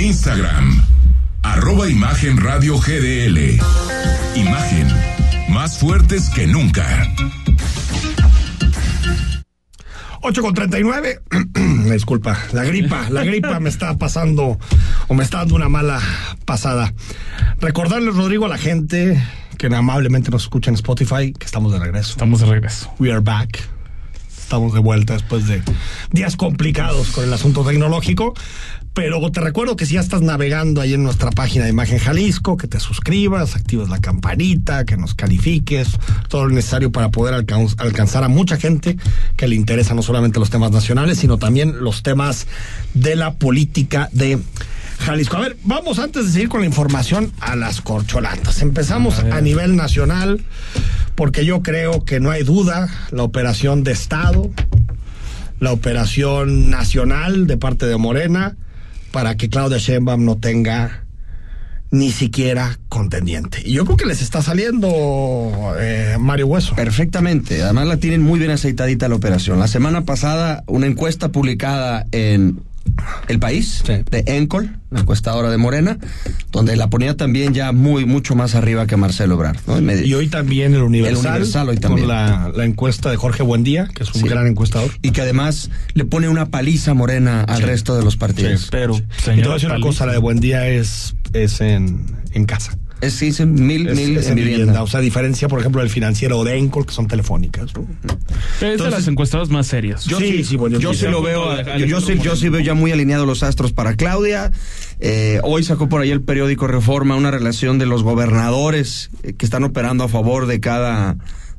Speaker 1: Instagram, arroba Imagen Radio GDL. Imagen, más fuertes que nunca.
Speaker 2: 8 con 39. Disculpa, la gripa, la gripa me está pasando o me está dando una mala pasada. Recordarles, Rodrigo, a la gente que amablemente nos escucha en Spotify que estamos de regreso.
Speaker 3: Estamos de regreso.
Speaker 2: We are back. Estamos de vuelta después de días complicados con el asunto tecnológico. Pero te recuerdo que si ya estás navegando ahí en nuestra página de Imagen Jalisco, que te suscribas, actives la campanita, que nos califiques, todo lo necesario para poder alcan- alcanzar a mucha gente que le interesa no solamente los temas nacionales, sino también los temas de la política de Jalisco. A ver, vamos antes de seguir con la información a las corcholatas. Empezamos a, nivel nacional, porque yo creo que no hay duda, la operación de Estado, la operación nacional de parte de Morena, para que Claudia Sheinbaum no tenga ni siquiera contendiente. Y yo creo que les está saliendo eh, Mario Hueso.
Speaker 4: Perfectamente. Además la tienen muy bien aceitadita la operación. La semana pasada, una encuesta publicada en El País, de Encol, la encuestadora de Morena, donde la ponía también ya muy, mucho más arriba que Marcelo Ebrard. ¿no?
Speaker 2: Y hoy también el Universal,
Speaker 4: El Universal hoy también.
Speaker 2: con la, la encuesta de Jorge Buendía, que es un
Speaker 4: Sí.
Speaker 2: gran encuestador.
Speaker 4: Y que además le pone una paliza morena al resto de los partidos.
Speaker 2: Sí.
Speaker 3: Pero,
Speaker 2: Y te voy a decir una cosa, la de Buendía es, es en, en casa.
Speaker 4: Es, sí, es en mil,
Speaker 2: Es,
Speaker 4: mil
Speaker 2: es
Speaker 4: en
Speaker 2: en
Speaker 4: vivienda.
Speaker 2: vivienda. O sea, a diferencia, por ejemplo, del financiero de Encol, que son telefónicas. ¿no?
Speaker 3: Es de
Speaker 2: Entonces-
Speaker 3: las encuestadas más serias.
Speaker 4: Yo
Speaker 2: Sí,
Speaker 4: sí,
Speaker 2: sí, bueno,
Speaker 4: yo
Speaker 2: sí.
Speaker 4: lo veo, yo, sí, yo sí veo ya muy alineados los astros para Claudia. Eh, hoy sacó por ahí el periódico Reforma una relación de los gobernadores eh, que están operando a favor de cada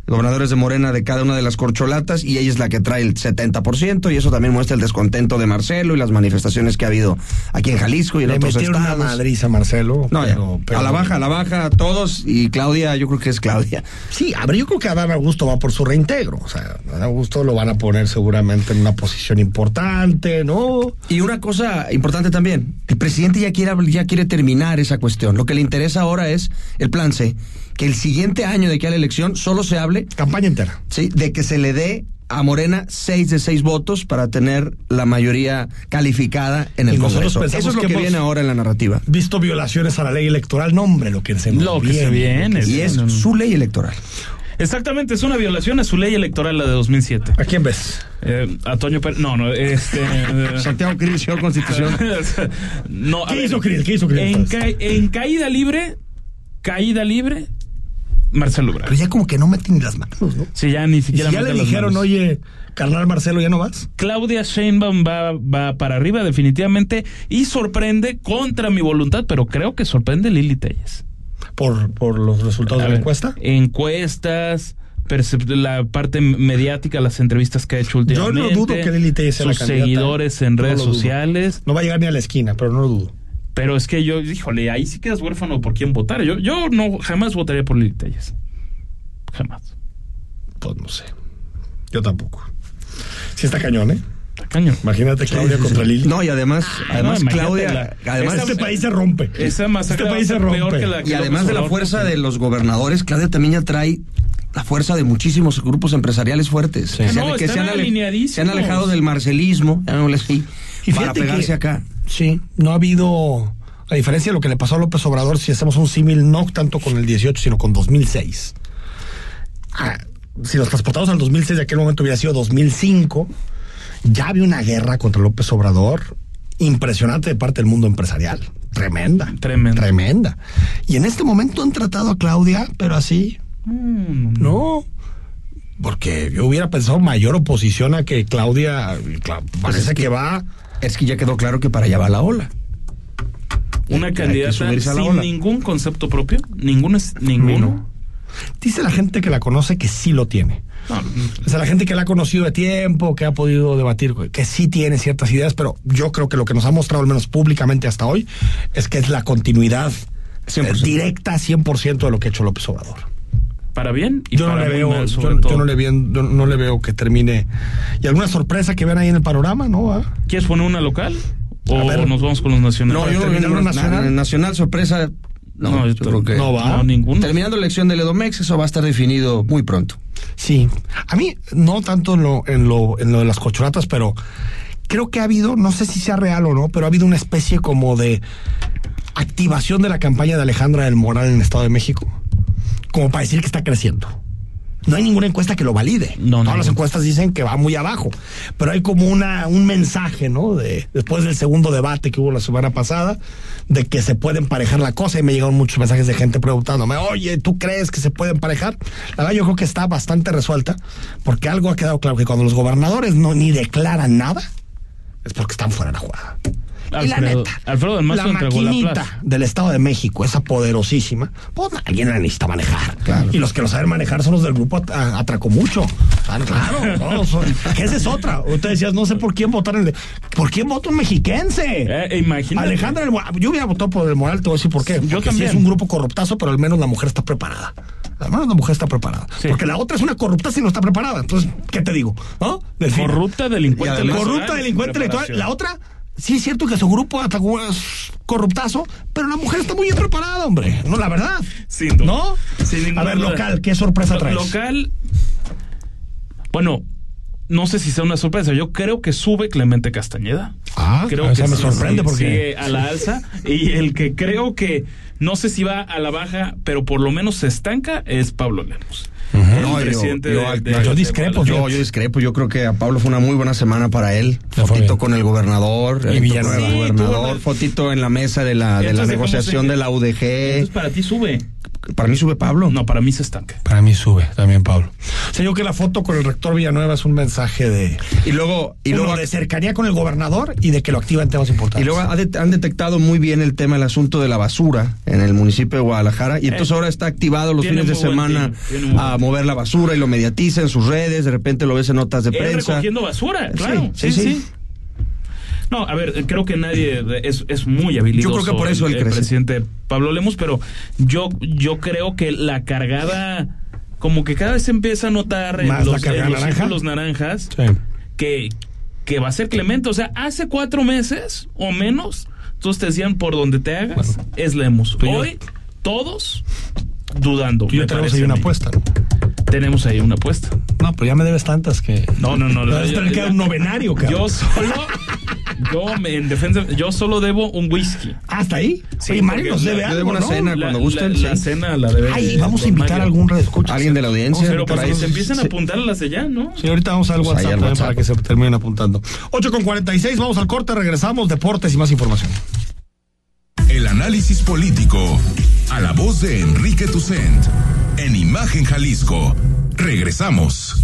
Speaker 4: gobernadores de Morena de cada una de las corcholatas y ella es la que trae el 70% y eso también muestra el descontento de Marcelo y las manifestaciones que ha habido aquí en Jalisco y en
Speaker 2: Le
Speaker 4: otros
Speaker 2: una
Speaker 4: estados.
Speaker 2: a Marcelo.
Speaker 4: No, ya.
Speaker 2: pero-
Speaker 4: a la baja, a la baja a todos y Claudia, yo creo que es Claudia.
Speaker 2: Sí, a ver, yo creo que Adán Augusto va por su reintegro. O sea, Adán Augusto lo van a poner seguramente en una posición importante, ¿no?
Speaker 4: Y una cosa importante también, el presidente ya quiere, ya quiere terminar esa cuestión. Lo que le interesa ahora es el plan C, que el siguiente año de que haya la elección solo se hable,
Speaker 2: Campaña entera.
Speaker 4: sí, de que se le dé a Morena seis de seis votos para tener la mayoría calificada en el
Speaker 2: Y nosotros
Speaker 4: Congreso.
Speaker 2: pensamos
Speaker 4: Eso es lo
Speaker 2: que
Speaker 4: viene ahora en la narrativa.
Speaker 2: Visto violaciones a la ley electoral, no, hombre, lo que se
Speaker 3: Lo que se viene,
Speaker 2: lo que
Speaker 3: sí.
Speaker 4: Y es su ley electoral.
Speaker 3: Exactamente, es una violación a su ley electoral, la de 2007.
Speaker 2: ¿A quién ves?
Speaker 3: Eh, a Toño Pérez. No, no, este.
Speaker 4: Santiago Krill, señor Constitución.
Speaker 3: no, a
Speaker 2: ¿Qué
Speaker 3: ver,
Speaker 2: hizo Krill? ¿Qué hizo Krill,
Speaker 3: En, ca- en caída libre, caída libre, Marcelo Ebrard.
Speaker 2: Pero ya como que no meten ni las manos, ¿no?
Speaker 3: Sí, ya ni siquiera
Speaker 2: si ya le
Speaker 3: mete
Speaker 2: dijeron,
Speaker 3: manos.
Speaker 2: oye, carnal Marcelo, ¿ya no vas?
Speaker 3: Claudia Sheinbaum va, va para arriba definitivamente y sorprende contra mi voluntad, pero creo que sorprende Lili Telles.
Speaker 2: Por, por los resultados
Speaker 3: A
Speaker 2: de la encuesta.
Speaker 3: Encuestas, la parte mediática, las entrevistas que ha hecho
Speaker 2: Yo
Speaker 3: últimamente.
Speaker 2: no dudo que Lili Telles sea la
Speaker 3: Sus
Speaker 2: candidata,
Speaker 3: seguidores en
Speaker 2: no
Speaker 3: redes sociales.
Speaker 2: No va a llegar ni a la esquina, pero no lo dudo.
Speaker 3: Pero es que yo, híjole, ahí sí quedas huérfano por quién votar. Yo, yo no jamás votaría por Lili Telles. Jamás.
Speaker 2: Pues no sé. Yo tampoco. Sí está cañón, ¿eh?
Speaker 3: Está cañón.
Speaker 2: Imagínate Claudia contra Lili.
Speaker 4: No, y además, además
Speaker 3: imagínate
Speaker 4: Claudia,
Speaker 3: la-
Speaker 4: además
Speaker 3: esa-
Speaker 2: este país se rompe.
Speaker 3: Esa masacre
Speaker 2: este país se
Speaker 3: ser peor
Speaker 2: rompe.
Speaker 3: que la
Speaker 4: Y además de la fuerza de los gobernadores, Claudia también ya trae la fuerza de muchísimos grupos empresariales fuertes. Que, se, que han, ale-
Speaker 3: alineadísimos.
Speaker 4: se han alejado del marcelismo, llamémosle así,
Speaker 2: Y
Speaker 4: para
Speaker 2: fíjate
Speaker 4: pegarse
Speaker 2: que-
Speaker 4: acá.
Speaker 2: Sí, no ha habido. A diferencia de lo que le pasó a López Obrador, si hacemos un símil no tanto con el 18, sino con 2006. Ah, si nos transportamos al 2006, de aquel momento hubiera sido 2005, ya había una guerra contra López Obrador impresionante de parte del mundo empresarial. Tremenda.
Speaker 3: Tremenda.
Speaker 2: Tremenda. Y en este momento han tratado a Claudia, pero así.
Speaker 3: Mm,
Speaker 2: No. Porque yo hubiera pensado mayor oposición a que Claudia. Cla- Parece
Speaker 4: es
Speaker 2: que,
Speaker 4: que-
Speaker 2: va.
Speaker 4: Es que ya quedó claro que para allá va la ola.
Speaker 3: Una candidata sin
Speaker 4: ola.
Speaker 3: ningún concepto propio. Ninguno es ninguno.
Speaker 2: Dice la gente que la conoce que sí lo tiene.
Speaker 3: No,
Speaker 2: O sea, la gente que la ha conocido de tiempo, que ha podido debatir, que sí tiene ciertas ideas, pero yo creo que lo que nos ha mostrado, al menos públicamente hasta hoy, es que es la continuidad
Speaker 4: 100%.
Speaker 2: eh, directa 100% de lo que ha hecho López Obrador.
Speaker 3: Para bien y
Speaker 2: Yo no
Speaker 3: para
Speaker 2: le
Speaker 3: muy
Speaker 2: veo,
Speaker 3: mal,
Speaker 2: yo,
Speaker 3: sobre
Speaker 2: yo
Speaker 3: todo.
Speaker 2: no le veo, yo no le veo que termine. ¿Y alguna sorpresa que vean ahí en el panorama, no? ¿Ah?
Speaker 3: ¿Quieres poner una local? ¿O
Speaker 2: A ver.
Speaker 3: nos vamos con los nacionales?
Speaker 4: No, yo
Speaker 2: una nacional?
Speaker 4: nacional sorpresa. No,
Speaker 3: No,
Speaker 4: yo creo que
Speaker 2: no va.
Speaker 3: No, ninguno.
Speaker 4: Terminando la elección del Edomex, eso va a estar definido muy pronto.
Speaker 2: Sí. A mí, no tanto en lo, en lo, en lo de las cocholatas, pero creo que ha habido, no sé si sea real o no, pero ha habido una especie como de activación de la campaña de Alejandra del Moral en el Estado de México. Como para decir que está creciendo. No hay ninguna encuesta que lo valide.
Speaker 3: No,
Speaker 2: Todas
Speaker 3: no.
Speaker 2: las encuestas dicen que va muy abajo. Pero hay como una, un mensaje, ¿no? De, después del segundo debate que hubo la semana pasada, de que se puede emparejar la cosa. Y me llegaron muchos mensajes de gente preguntándome, oye, ¿tú crees que se puede emparejar? La verdad, yo creo que está bastante resuelta, porque algo ha quedado claro, que cuando los gobernadores no ni declaran nada, es porque están fuera de la jugada. Y la
Speaker 3: Alfredo,
Speaker 2: neta,
Speaker 3: Alfredo del Mazo
Speaker 2: la
Speaker 3: entregó la
Speaker 2: maquinita
Speaker 3: plaza.
Speaker 2: del Estado de México, esa poderosísima, pues alguien la necesita manejar. Y los que lo saben manejar son los del grupo At- Atraco Mucho. Ah, claro, no, son- que esa es otra. Usted decías, no sé por quién votar en el- ¿Por quién vota un mexiquense?
Speaker 3: Eh, imagínate.
Speaker 2: Alejandra del Moral. Yo hubiera votado por el Moral, te voy a decir por qué.
Speaker 3: Yo
Speaker 2: Porque sí
Speaker 3: también.
Speaker 2: es un grupo corruptazo, pero al menos la mujer está preparada. Al menos la mujer está preparada. Porque la otra es una corrupta si no está preparada. Entonces, ¿qué te digo?
Speaker 3: Corrupta, delincuente
Speaker 2: Corrupta, delincuente electoral.
Speaker 3: preparación.
Speaker 2: La otra, sí es cierto que su grupo atacó es corruptazo, pero la mujer está muy bien preparada, hombre. No, la verdad.
Speaker 3: Sin duda.
Speaker 2: ¿No?
Speaker 3: Sin ninguna
Speaker 2: A ver, local, ¿qué sorpresa
Speaker 3: Lo-
Speaker 2: traes?
Speaker 3: Local. Bueno, no sé si sea una sorpresa. Yo creo que sube Clemente Castañeda.
Speaker 2: Ah,
Speaker 3: creo que
Speaker 2: me
Speaker 3: sí,
Speaker 2: sorprende
Speaker 3: sí,
Speaker 2: porque-
Speaker 3: sigue a la alza. Y el que creo que no sé si va a la baja, pero por lo menos se estanca es Pablo Lemos.
Speaker 4: No, yo-
Speaker 3: presidente
Speaker 4: yo-
Speaker 3: de- de-
Speaker 4: yo
Speaker 2: discrepo.
Speaker 4: Yo, yo discrepo, yo creo que a Pablo fue una muy buena semana para él. Fotito con el gobernador,
Speaker 2: Y Villanueva.
Speaker 4: con el
Speaker 3: Sí,
Speaker 4: gobernador, fotito en la mesa de la, de la negociación
Speaker 3: ¿cómo se-
Speaker 4: de la UDG.
Speaker 3: Entonces para ti sube.
Speaker 4: Para mí sube Pablo.
Speaker 3: No, para mí se estanca.
Speaker 2: Para mí sube también, Pablo. O sea, yo que la foto con el rector Villanueva es un mensaje de,
Speaker 4: Y luego, y luego,
Speaker 2: de cercanía con el gobernador y de que lo activa en temas importantes.
Speaker 4: y luego han detectado muy bien el tema, el asunto de la basura en el municipio de Guadalajara. Y entonces
Speaker 3: Eh,
Speaker 4: ahora está activado los fines de semana a mover la basura y lo mediatiza en sus redes. De repente lo ves en notas de
Speaker 3: Él
Speaker 4: prensa.
Speaker 3: recogiendo basura, claro.
Speaker 4: Sí,
Speaker 3: Sí,
Speaker 4: sí,
Speaker 3: sí.
Speaker 4: sí.
Speaker 3: No, a ver, creo que nadie es, es muy habilidoso.
Speaker 4: Yo creo que por eso
Speaker 3: el, el presidente Pablo Lemos, pero yo, yo creo que la cargada, como que cada vez se empieza a notar en
Speaker 2: ¿Más la
Speaker 3: los,
Speaker 2: cargada
Speaker 3: en los
Speaker 2: naranja?
Speaker 3: círculos naranjas
Speaker 2: Sí.
Speaker 3: que, que va a ser Clemente. O sea, hace cuatro meses o menos, todos te decían por donde te hagas, es Lemos.
Speaker 2: Yo-
Speaker 3: Hoy, todos dudando.
Speaker 2: Yo tenemos ahí
Speaker 3: a
Speaker 2: una apuesta. ¿no?
Speaker 3: Tenemos ahí una apuesta.
Speaker 2: No, pero ya me debes tantas que.
Speaker 3: No, no, no.
Speaker 2: Debes tener que dar un novenario, cabrón.
Speaker 3: Yo solo, yo me- en defensa, yo solo debo un whisky.
Speaker 2: ¿Hasta ahí?
Speaker 3: Sí,
Speaker 2: Oye, Mario
Speaker 3: porque
Speaker 2: nos
Speaker 3: la-
Speaker 2: debe
Speaker 3: yo
Speaker 2: algo,
Speaker 4: debo una
Speaker 2: ¿no?
Speaker 4: cena.
Speaker 3: La,
Speaker 4: cuando
Speaker 3: la-
Speaker 4: gusten,
Speaker 3: la
Speaker 4: sí.
Speaker 3: cena la debe.
Speaker 2: Ay,
Speaker 3: de-
Speaker 2: vamos a invitar a algún red escucha.
Speaker 4: Alguien de la audiencia.
Speaker 3: Pero pues
Speaker 4: ahí.
Speaker 3: se empiezan a apuntar a las de ya, ¿no?
Speaker 2: Sí, ahorita vamos al
Speaker 4: Pues
Speaker 2: WhatsApp,
Speaker 4: al
Speaker 2: también
Speaker 4: WhatsApp.
Speaker 2: para que se terminen apuntando. 8 con 46, vamos al corte, regresamos, deportes y más información.
Speaker 1: El análisis político. A la voz de Enrique Tucent. En Imagen Jalisco. Regresamos.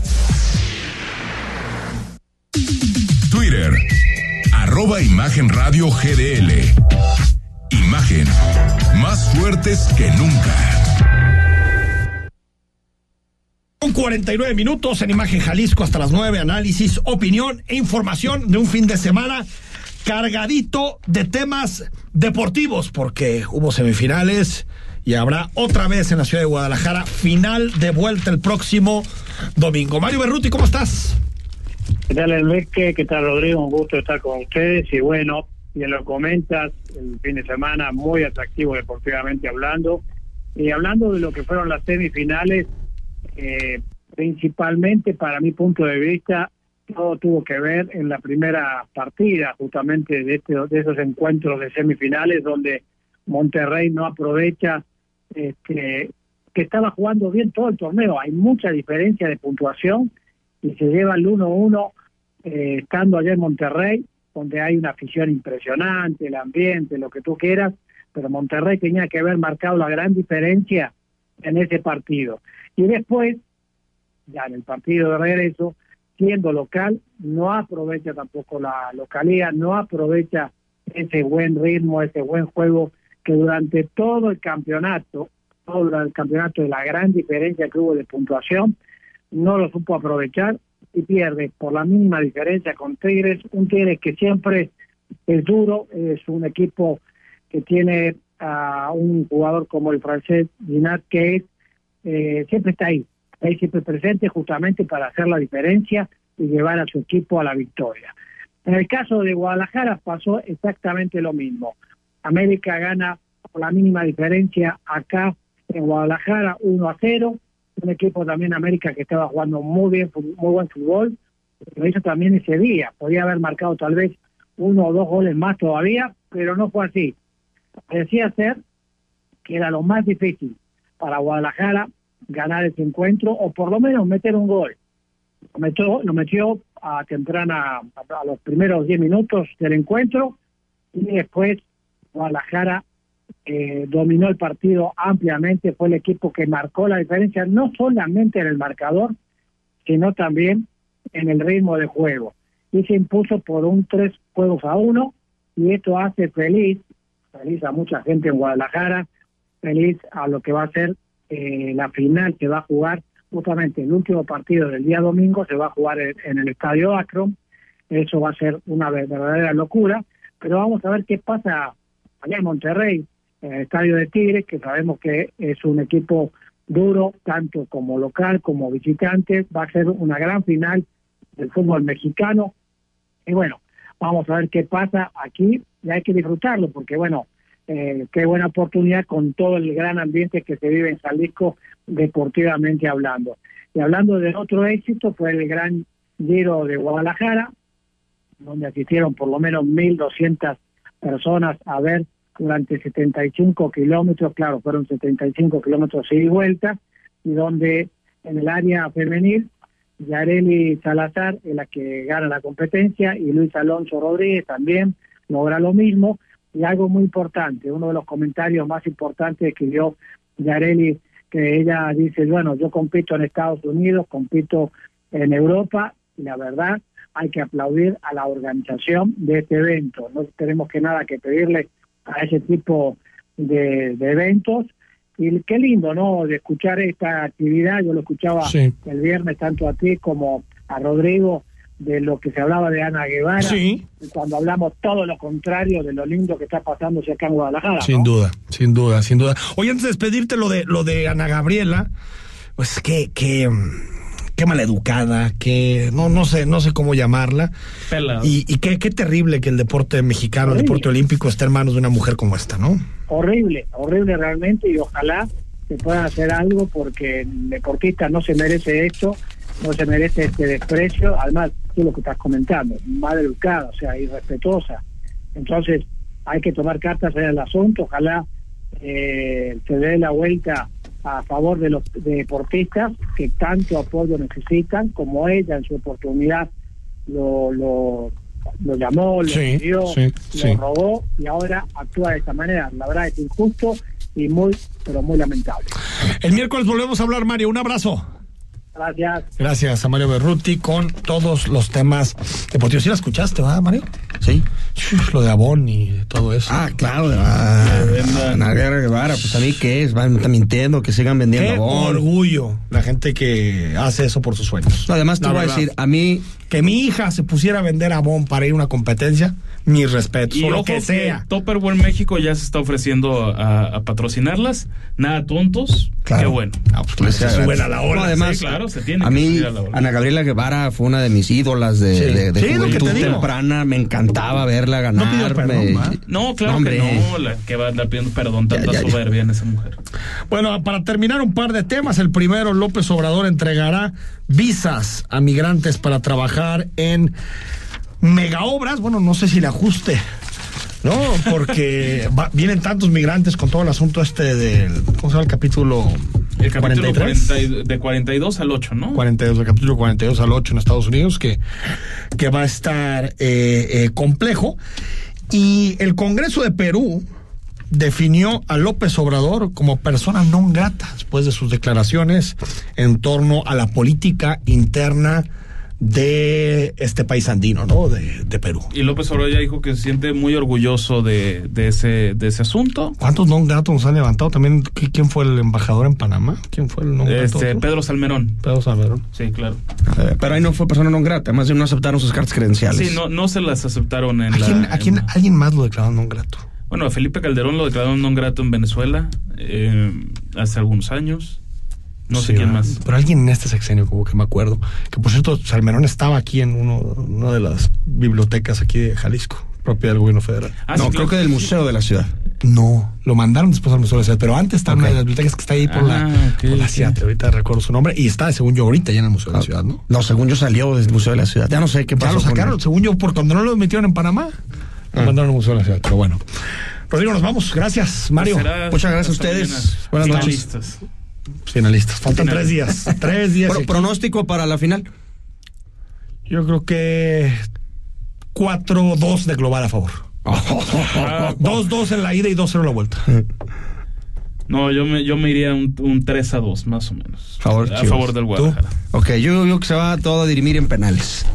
Speaker 1: Twitter, arroba Imagen Radio GDL. Imagen, más fuertes que nunca.
Speaker 2: Con 49 minutos en Imagen Jalisco hasta las 9, análisis, opinión e información de un fin de semana cargadito de temas deportivos, porque hubo semifinales y habrá otra vez en la ciudad de Guadalajara final de vuelta el próximo domingo. Mario Berruti, ¿cómo estás?
Speaker 12: ¿Qué tal Enrique? ¿Qué tal Rodrigo? Un gusto estar con ustedes y bueno, bien lo comentas, el fin de semana muy atractivo deportivamente hablando y hablando de lo que fueron las semifinales, eh, principalmente para mi punto de vista, todo tuvo que ver en la primera partida justamente de, este, esos encuentros de semifinales donde Monterrey no aprovecha este, que estaba jugando bien todo el torneo. Hay mucha diferencia de puntuación y se lleva el 1-1 eh, estando allá en Monterrey, donde hay una afición impresionante, el ambiente, lo que tú quieras, pero Monterrey tenía que haber marcado la gran diferencia en ese partido. Y después, ya en el partido de regreso, siendo local, no aprovecha tampoco la localidad, no aprovecha ese buen ritmo, ese buen juego que durante todo el campeonato, todo el campeonato de la gran diferencia que hubo de puntuación, no lo supo aprovechar y pierde por la mínima diferencia con Tigres, un Tigres que siempre es duro, es un equipo que tiene a un jugador como el francés Ginat que es, eh, siempre está ahí, ahí siempre presente justamente para hacer la diferencia y llevar a su equipo a la victoria. En el caso de Guadalajara pasó exactamente lo mismo. América gana por la mínima diferencia acá en Guadalajara 1 a 0. Un equipo también América que estaba jugando muy bien, muy buen fútbol. Lo hizo también ese día. Podía haber marcado tal vez uno o dos goles más todavía, pero no fue así. Parecía ser que era lo más difícil para Guadalajara ganar ese encuentro o por lo menos meter un gol. Lo metió, lo metió a temprana, a los primeros 10 minutos del encuentro y después Guadalajara eh, dominó el partido ampliamente, fue el equipo que marcó la diferencia, no solamente en el marcador, sino también en el ritmo de juego. Y se impuso por un tres juegos a uno, y esto hace feliz, feliz a mucha gente en Guadalajara, feliz a lo que va a ser eh, la final que va a jugar justamente el último partido del día domingo, se va a jugar en, en el estadio Akron, eso va a ser una verdadera locura, pero vamos a ver qué pasa allá en Monterrey, estadio de Tigres, que sabemos que es un equipo duro, tanto como local como visitante, va a ser una gran final del fútbol mexicano. Y bueno, vamos a ver qué pasa aquí, y hay que disfrutarlo, porque bueno, eh, qué buena oportunidad con todo el gran ambiente que se vive en Jalisco deportivamente hablando. Y hablando de otro éxito, fue el gran Giro de Guadalajara, donde asistieron por lo menos 1.200 personas a ver durante 75 kilómetros, claro, fueron 75 kilómetros y vuelta, y donde en el área femenil, Yareli Salazar es la que gana la competencia y Luis Alonso Rodríguez también logra lo mismo. Y algo muy importante, uno de los comentarios más importantes que dio Yareli, que ella dice, bueno, yo compito en Estados Unidos, compito en Europa, y la verdad hay que aplaudir a la organización de este evento. No tenemos que nada que pedirle a ese tipo de, de eventos. Y qué lindo, ¿no? De escuchar esta actividad. Yo lo escuchaba
Speaker 2: Sí.
Speaker 12: el viernes tanto a ti como a Rodrigo de lo que se hablaba de Ana Guevara.
Speaker 2: Sí.
Speaker 12: Cuando hablamos todo lo contrario de lo lindo que está pasando acá en Guadalajara.
Speaker 2: Sin
Speaker 12: ¿no?
Speaker 2: duda, sin duda, sin duda. Oye, antes de despedirte lo de lo de Ana Gabriela, pues qué, qué, qué maleducada, qué, no, no sé, no sé cómo llamarla. Y, y qué, qué terrible que el deporte mexicano, el deporte olímpico esté en manos de una mujer como esta, ¿no?
Speaker 12: horrible, horrible realmente y ojalá se pueda hacer algo porque el deportista no se merece esto, no se merece este desprecio, además tú lo que estás comentando, mal educada, o sea, irrespetuosa. Entonces hay que tomar cartas en el asunto, ojalá eh, se dé la vuelta a favor de los deportistas que tanto apoyo necesitan, como ella en su oportunidad lo, lo, lo llamó, lo
Speaker 2: Sí,
Speaker 12: pidió,
Speaker 2: sí,
Speaker 12: lo
Speaker 2: sí.
Speaker 12: robó y ahora actúa de esta manera. La verdad es injusto y muy, pero muy lamentable.
Speaker 2: El miércoles volvemos a hablar, Mario. Un abrazo.
Speaker 12: Gracias.
Speaker 2: Gracias a Mario Berruti con todos los temas deportivos. ¿Sí la escuchaste, va, Mario?
Speaker 4: Sí.
Speaker 2: Lo de Abón y todo eso.
Speaker 4: Ah, claro. Ah, Ana Guevara, pues a mí qué es, van mintiendo, que sigan vendiendo
Speaker 2: Qué
Speaker 4: Avon.
Speaker 2: orgullo la gente que hace eso por sus sueños.
Speaker 4: No, además te
Speaker 2: La
Speaker 4: voy a decir, a mí
Speaker 2: Que mi hija se pusiera a vender Avon para ir a una competencia, mis respetos,
Speaker 3: Y
Speaker 2: o lo que sea.
Speaker 3: Topperware México ya se está ofreciendo a, a patrocinarlas. Nada tontos. Qué bueno.
Speaker 2: pues,
Speaker 4: se
Speaker 2: suben a la ola,
Speaker 4: No, además,
Speaker 3: sí, claro, se tiene
Speaker 4: a
Speaker 3: que
Speaker 4: mí,
Speaker 3: subir a la ola.
Speaker 4: Ana Gabriela Guevara fue una de mis ídolas de,
Speaker 2: Sí.
Speaker 4: de, de
Speaker 2: Sí, lo que
Speaker 4: juventud temprana. Me encantaba verla ganar.
Speaker 2: No pidió perdón.
Speaker 3: No, claro que no. La que va a andar pidiendo perdón, tanta
Speaker 4: ya, ya.
Speaker 3: soberbia en esa mujer.
Speaker 2: Bueno, para terminar un par de temas. El primero, López Obrador entregará visas a migrantes para trabajar en megaobras. Bueno, no sé si le ajuste. No, porque va- vienen tantos migrantes con todo el asunto este del. ¿Cómo se llama el capítulo?
Speaker 3: El capítulo
Speaker 2: 43?
Speaker 3: 40 y- de 42 al 8, ¿no?
Speaker 2: 42, el capítulo 42 al 8 en Estados Unidos, que, que va a estar eh, eh, complejo. Y el Congreso de Perú definió a López Obrador como persona non grata después de sus declaraciones en torno a la política interna de este país andino, ¿no? De, de Perú.
Speaker 3: Y López Obrador ya dijo que se siente muy orgulloso de, de ese, de ese asunto.
Speaker 2: ¿Cuántos non gratos nos han levantado? También, ¿qui- ¿quién fue el embajador en Panamá? ¿Quién fue el non grato?
Speaker 3: Este, Pedro Salmerón.
Speaker 2: Pedro Salmerón.
Speaker 3: Sí, claro.
Speaker 4: Eh, Pero ahí no fue persona non grata, más bien no aceptaron sus cartas credenciales.
Speaker 3: Sí, no, no se las aceptaron en
Speaker 2: ¿A
Speaker 3: la.
Speaker 2: quién, a
Speaker 3: en-
Speaker 2: quién- alguien más lo declaró non grato?
Speaker 3: Bueno, a Felipe Calderón lo declararon non grato en Venezuela eh, hace algunos años. No
Speaker 2: Sí,
Speaker 3: sé quién más.
Speaker 2: Pero alguien en este sexenio, como que me acuerdo. Que por cierto, Salmerón estaba aquí en uno, una de las bibliotecas aquí de Jalisco, propia del gobierno federal.
Speaker 3: Ah,
Speaker 4: no,
Speaker 3: sí,
Speaker 4: creo que del Museo de la Ciudad.
Speaker 2: No, lo mandaron después al Museo de la Ciudad, pero antes estaba en una de las bibliotecas que está ahí por la,
Speaker 3: Ah,
Speaker 2: por la. Ciate, ahorita recuerdo su nombre, y está, según yo, ahorita ya en el Museo de la Ciudad, ¿no?
Speaker 4: No, según yo salió del Museo de la Ciudad. Ya no sé qué pasó.
Speaker 2: Ya lo
Speaker 4: con
Speaker 2: sacaron,
Speaker 4: él.
Speaker 2: según yo, por cuando no lo metieron en Panamá, lo
Speaker 4: Ah.
Speaker 2: mandaron al Museo de la Ciudad, pero bueno. Rodrigo, nos vamos. Gracias, Mario.
Speaker 4: Muchas gracias a ustedes. Buenas noches.
Speaker 3: Finalistas.
Speaker 2: Faltan
Speaker 3: Final.
Speaker 2: tres días. Tres días.
Speaker 4: Pro- pronóstico para la final.
Speaker 2: Yo creo que 4-2 de global a favor.
Speaker 3: Ah,
Speaker 2: 2-2 en la ida y 2-0 en la vuelta.
Speaker 3: No, yo me, yo me iría un, un 3 a 2, más o menos.
Speaker 4: Favor,
Speaker 3: a favor del Guadalajara.
Speaker 4: Ok, yo digo que se va todo a dirimir en penales.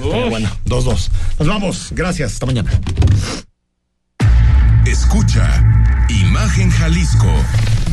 Speaker 2: Pero bueno, 2-2. Nos vamos. Gracias. Hasta mañana.
Speaker 1: Escucha Imagen Jalisco